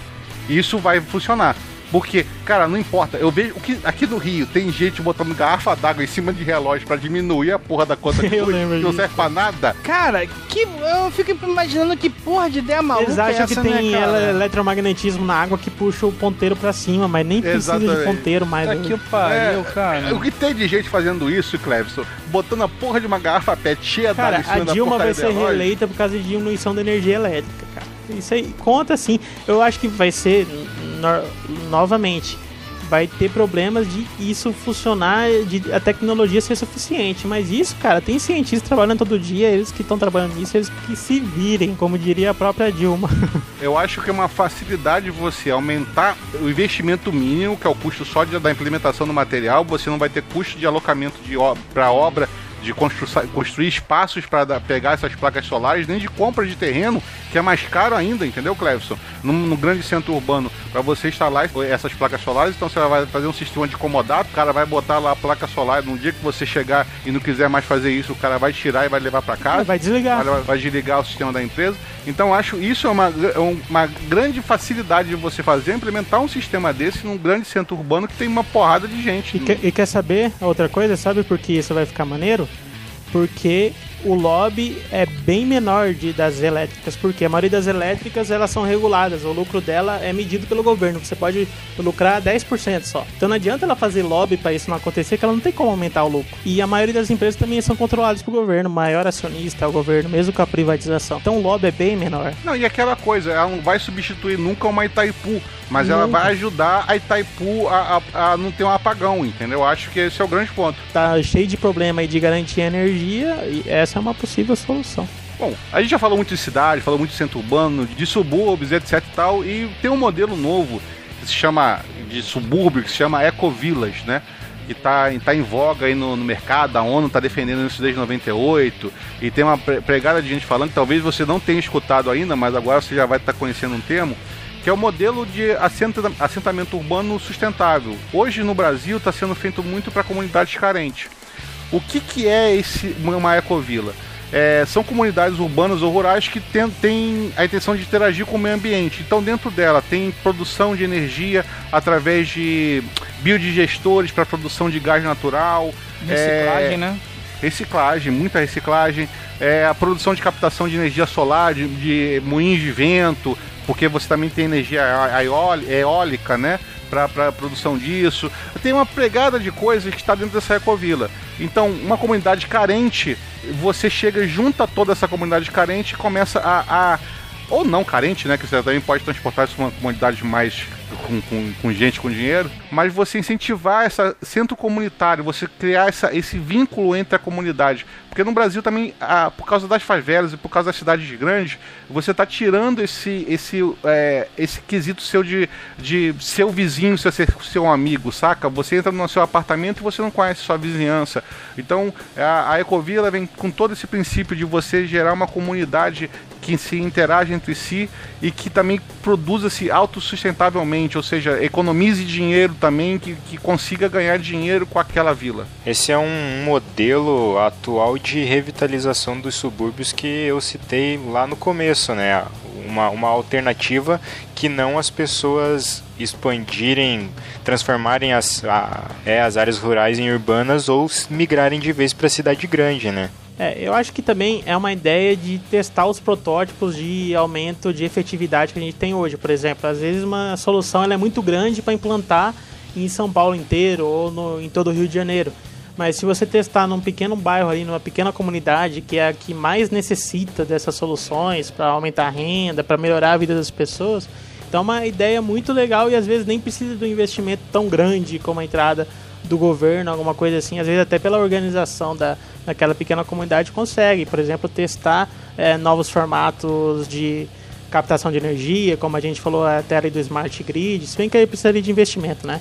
isso vai funcionar. Porque, cara, não importa. Eu vejo o que aqui no Rio tem gente botando garrafa d'água em cima de relógio pra diminuir a porra da conta <laughs> de Eu luz, lembro que não serve pra nada. Cara, que eu fico imaginando que porra de ideia maluca Eles acham é essa, que tem né, cara? ele- eletromagnetismo na água que puxa o ponteiro pra cima, mas nem precisa de Exatamente. ponteiro mais. Tá que o pariu, cara. O que tem de gente fazendo isso, Cleveson? Botando a porra de uma garrafa pet cheia d'água Cara, em cima a Dilma vai ser do reeleita por causa de diminuição da energia elétrica, cara. Isso aí conta sim. Eu acho que vai ser no- novamente vai ter problemas de isso funcionar, de a tecnologia ser suficiente. Mas isso, cara, tem cientistas trabalhando todo dia, eles que estão trabalhando nisso, eles que se virem, como diria a própria Dilma. <laughs> Eu acho que é uma facilidade você aumentar o investimento mínimo, que é o custo só de- da implementação do material. Você não vai ter custo de alocamento de para obra, de constru- construir espaços para pegar essas placas solares, nem de compra de terreno, que é mais caro ainda, entendeu, Cleveson? No, no grande centro urbano, para você instalar essas placas solares, então você vai fazer um sistema de comodato, o cara vai botar lá a placa solar. No dia que você chegar e não quiser mais fazer isso, o cara vai tirar e vai levar para casa Vai desligar. vai, vai desligar o sistema da empresa. Então acho isso é uma, é um- uma grande facilidade de você fazer, implementar um sistema desse num grande centro urbano que tem uma porrada de gente. E, que- e quer saber outra coisa? Sabe por que isso vai ficar maneiro? Porque o lobby é bem menor de, das elétricas, porque a maioria das elétricas elas são reguladas, o lucro dela é medido pelo governo, você pode lucrar 10% só. Então não adianta ela fazer lobby para isso não acontecer, que ela não tem como aumentar o lucro. E a maioria das empresas também são controladas pelo governo, o maior acionista é o governo, mesmo com a privatização. Então o lobby é bem menor. Não, e aquela coisa, ela não vai substituir nunca uma Itaipu, mas ela Nunca. vai ajudar a Itaipu a, a- a não ter um apagão, entendeu? Eu acho que esse é o grande ponto. Tá cheio de problema aí de garantir energia e essa é uma possível solução. Bom, a gente já falou muito de cidade, falou muito de centro urbano, de subúrbios, etc e tal, e tem um modelo novo que se chama de subúrbio, que se chama Ecovillas, né? Que tá, tá em voga aí no, no mercado, a ONU tá defendendo isso desde 98, e tem uma pre- pregada de gente falando que talvez você não tenha escutado ainda, mas agora você já vai estar conhecendo um termo, que é o modelo de assenta- assentamento urbano sustentável. Hoje no Brasil está sendo feito muito para comunidades carentes. O que, que é esse uma ecovila? É, são comunidades urbanas ou rurais que têm, a intenção de interagir com o meio ambiente. Então, dentro dela, tem produção de energia através de biodigestores para produção de gás natural. Reciclagem, é, né? Reciclagem, muita reciclagem. É, a produção de captação de energia solar, de, de moinhos de vento, porque você também tem energia eólica né? Para a produção disso. Tem uma pregada de coisas que está dentro dessa ecovila. Então, uma comunidade carente, você chega, junta toda essa comunidade carente e começa a. a ou não carente, né? Que você também pode transportar isso para uma comunidade mais com, com, com gente com dinheiro, mas você incentivar esse centro comunitário, você criar essa, esse vínculo entre a comunidade. Porque no Brasil também, ah, por causa das favelas e por causa das cidades grandes, você está tirando esse, esse, é, esse quesito seu de, de seu vizinho seu, seu amigo, saca? Você entra no seu apartamento e você não conhece sua vizinhança. Então a, a Ecovila vem com todo esse princípio de você gerar uma comunidade que se interage entre si e que também produza-se autossustentavelmente, ou seja, economize dinheiro também, que, que consiga ganhar dinheiro com aquela vila. Esse é um modelo atual de revitalização dos subúrbios que eu citei lá no começo, né? Uma, uma alternativa que não as pessoas expandirem, transformarem as, a, é, as áreas rurais em urbanas ou migrarem de vez para a cidade grande, né? É, eu acho que também é uma ideia de testar os protótipos de aumento de efetividade que a gente tem hoje. Por exemplo, às vezes uma solução ela é muito grande para implantar em São Paulo inteiro ou no, em todo o Rio de Janeiro. Mas se você testar num pequeno bairro ali, numa pequena comunidade, que é a que mais necessita dessas soluções para aumentar a renda, para melhorar a vida das pessoas, então é uma ideia muito legal e às vezes nem precisa de um investimento tão grande como a entrada do governo, alguma coisa assim, às vezes até pela organização da, daquela pequena comunidade consegue, por exemplo, testar é, novos formatos de captação de energia, como a gente falou até ali do Smart Grid, se bem que aí precisaria de investimento, né?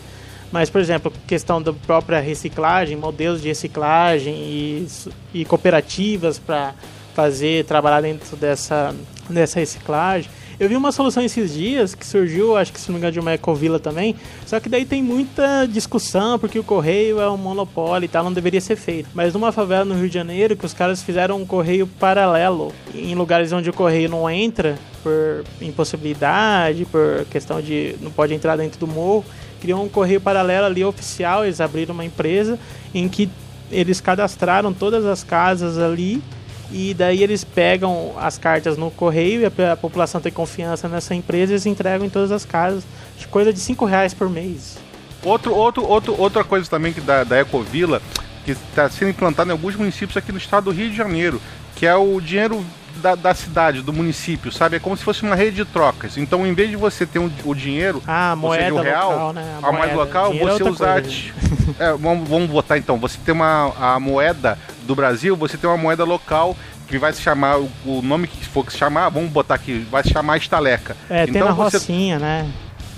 Mas, por exemplo, questão da própria reciclagem, modelos de reciclagem e, e cooperativas para fazer, trabalhar dentro dessa, dessa reciclagem. Eu vi uma solução esses dias que surgiu, acho que se não me engano, de uma ecovila também. Só que daí tem muita discussão, porque o correio é um monopólio e tal, não deveria ser feito. Mas numa favela no Rio de Janeiro, que os caras fizeram um correio paralelo em lugares onde o correio não entra por impossibilidade, por questão de não pode entrar dentro do morro, criou um correio paralelo ali oficial. Eles abriram uma empresa em que eles cadastraram todas as casas ali e daí eles pegam as cartas no correio e a, a população tem confiança nessa empresa e eles entregam em todas as casas. Coisa de 5 reais por mês. Outro, outro, outro, outra coisa também que da, da Ecovila, que está sendo implantada em alguns municípios aqui no estado do Rio de Janeiro, que é o dinheiro da, da cidade, do município, sabe? É como se fosse uma rede de trocas. Então, em vez de você ter um, o dinheiro, Ah, a moeda seja, o real, local, né? a moeda local, Dinheiro é você outra usar. coisa, <laughs> É, vamos, vamos botar então. Você tem uma a moeda do Brasil, você tem uma moeda local que vai se chamar, o, o nome que for que se chamar, vamos botar aqui, vai se chamar estaleca. É, tem então, na você Rocinha, né?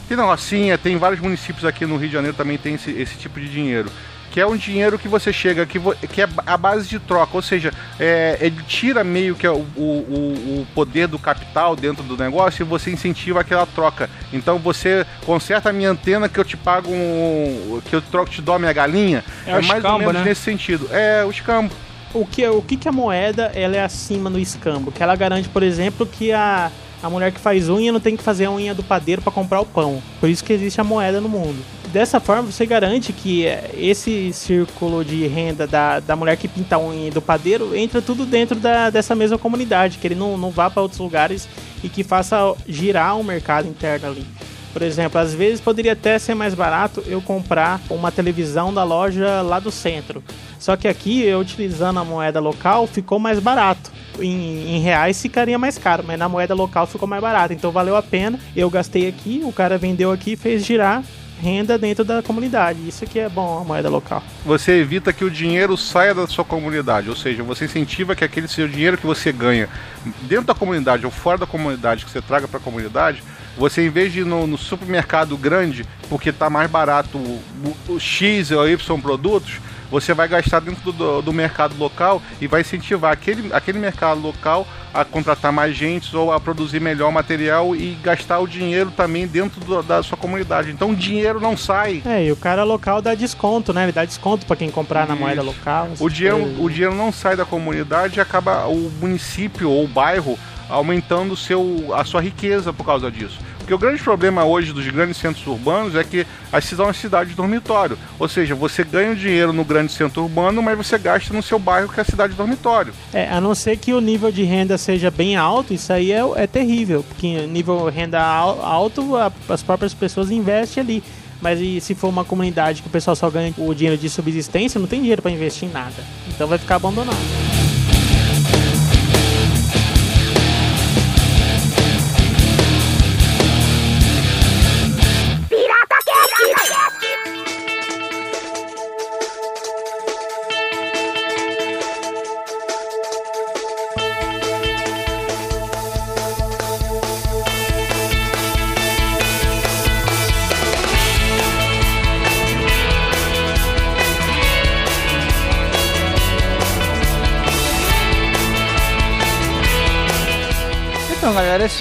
tem na Rocinha, tem vários municípios aqui no Rio de Janeiro também tem esse, esse tipo de dinheiro. Que é um dinheiro que você chega, que, vo- que é a base de troca, ou seja, é, ele tira meio que o, o, o poder do capital dentro do negócio e você incentiva aquela troca. Então você conserta a minha antena que eu te pago um, que eu troco, te dou a minha galinha. É o mais ou escambo, menos né? nesse sentido. É o escambo. O que, o que, que a moeda ela é acima no escambo? Que ela garante, por exemplo, que a, a mulher que faz unha não tem que fazer a unha do padeiro para comprar o pão. Por isso que existe a moeda no mundo. Dessa forma você garante que é, esse círculo de renda da, da mulher que pinta a unha e do padeiro entra tudo dentro da, dessa mesma comunidade, que ele não, não vá para outros lugares e que faça girar o mercado interno ali. Por exemplo, às vezes poderia até ser mais barato eu comprar uma televisão da loja lá do centro. Só que aqui, eu utilizando a moeda local, ficou mais barato. Em, em, reais ficaria mais caro, mas na moeda local ficou mais barato. Então valeu a pena. Eu gastei aqui, o cara vendeu aqui fez girar renda dentro da comunidade. Isso que é bom a moeda local. Você evita que o dinheiro saia da sua comunidade, ou seja, você incentiva que aquele seu dinheiro que você ganha dentro da comunidade ou fora da comunidade que você traga para a comunidade, você em vez de ir no, no supermercado grande porque está mais barato o, o X ou Y produtos, você vai gastar dentro do, do, mercado local e vai incentivar aquele, aquele mercado local a contratar mais gente ou a produzir melhor material e gastar o dinheiro também dentro do, da sua comunidade. Então o dinheiro não sai. É, e o cara local dá desconto, né? Ele dá desconto para quem comprar Isso. na moeda local. O dinheiro, o dinheiro não sai da comunidade e acaba o município ou o bairro aumentando seu, a sua riqueza por causa disso. Porque o grande problema hoje dos grandes centros urbanos é que as cidades são uma cidade de dormitório. Ou seja, você ganha dinheiro no grande centro urbano, mas você gasta no seu bairro que é a cidade de dormitório. É, a não ser que o nível de renda seja bem alto, isso aí é, é terrível. Porque nível renda alto, a, as próprias pessoas investem ali. Mas e se for uma comunidade que o pessoal só ganha o dinheiro de subsistência, não tem dinheiro para investir em nada. Então vai ficar abandonado.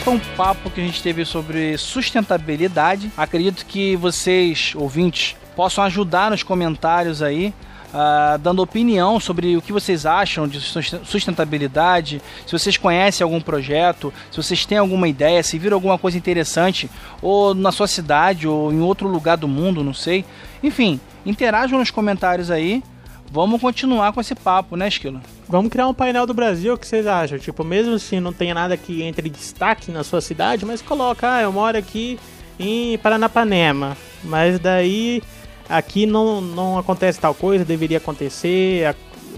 Foi um papo que a gente teve sobre sustentabilidade. Acredito que vocês, ouvintes, possam ajudar nos comentários aí. Uh, dando opinião sobre o que vocês acham de sustentabilidade, se vocês conhecem algum projeto, se vocês têm alguma ideia, se viram alguma coisa interessante, ou na sua cidade, ou em outro lugar do mundo, não sei. Enfim, interajam nos comentários aí. Vamos continuar com esse papo, né, Esquilo? Vamos criar um painel do Brasil, o que vocês acham? Tipo, mesmo se não tenha nada que entre destaque na sua cidade, mas coloca, ah, eu moro aqui em Paranapanema, mas daí aqui não, não acontece tal coisa, deveria acontecer, a,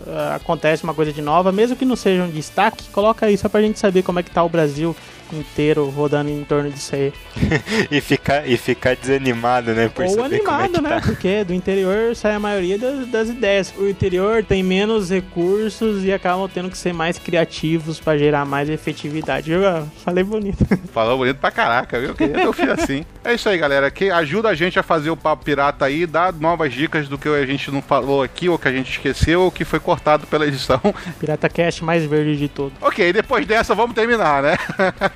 a, acontece uma coisa de nova, mesmo que não seja um destaque, coloca aí só pra gente saber como é que tá o Brasil inteiro rodando em torno disso aí. <laughs> e, ficar, e ficar desanimado, né? Por Ou é animado, é né? Tá. Porque do interior sai a maioria das, das, ideias. O interior tem menos recursos e acabam tendo que ser mais criativos para gerar mais efetividade. Eu falei bonito. <laughs> Falou bonito pra caraca, viu? Queria ter um filho assim. É isso aí, galera. Que ajuda a gente a fazer o papo pirata aí, dá novas dicas do que a gente não falou aqui, ou que a gente esqueceu, ou que foi cortado pela edição. Pirata Cast mais verde de todo. Ok, depois dessa vamos terminar, né? <laughs>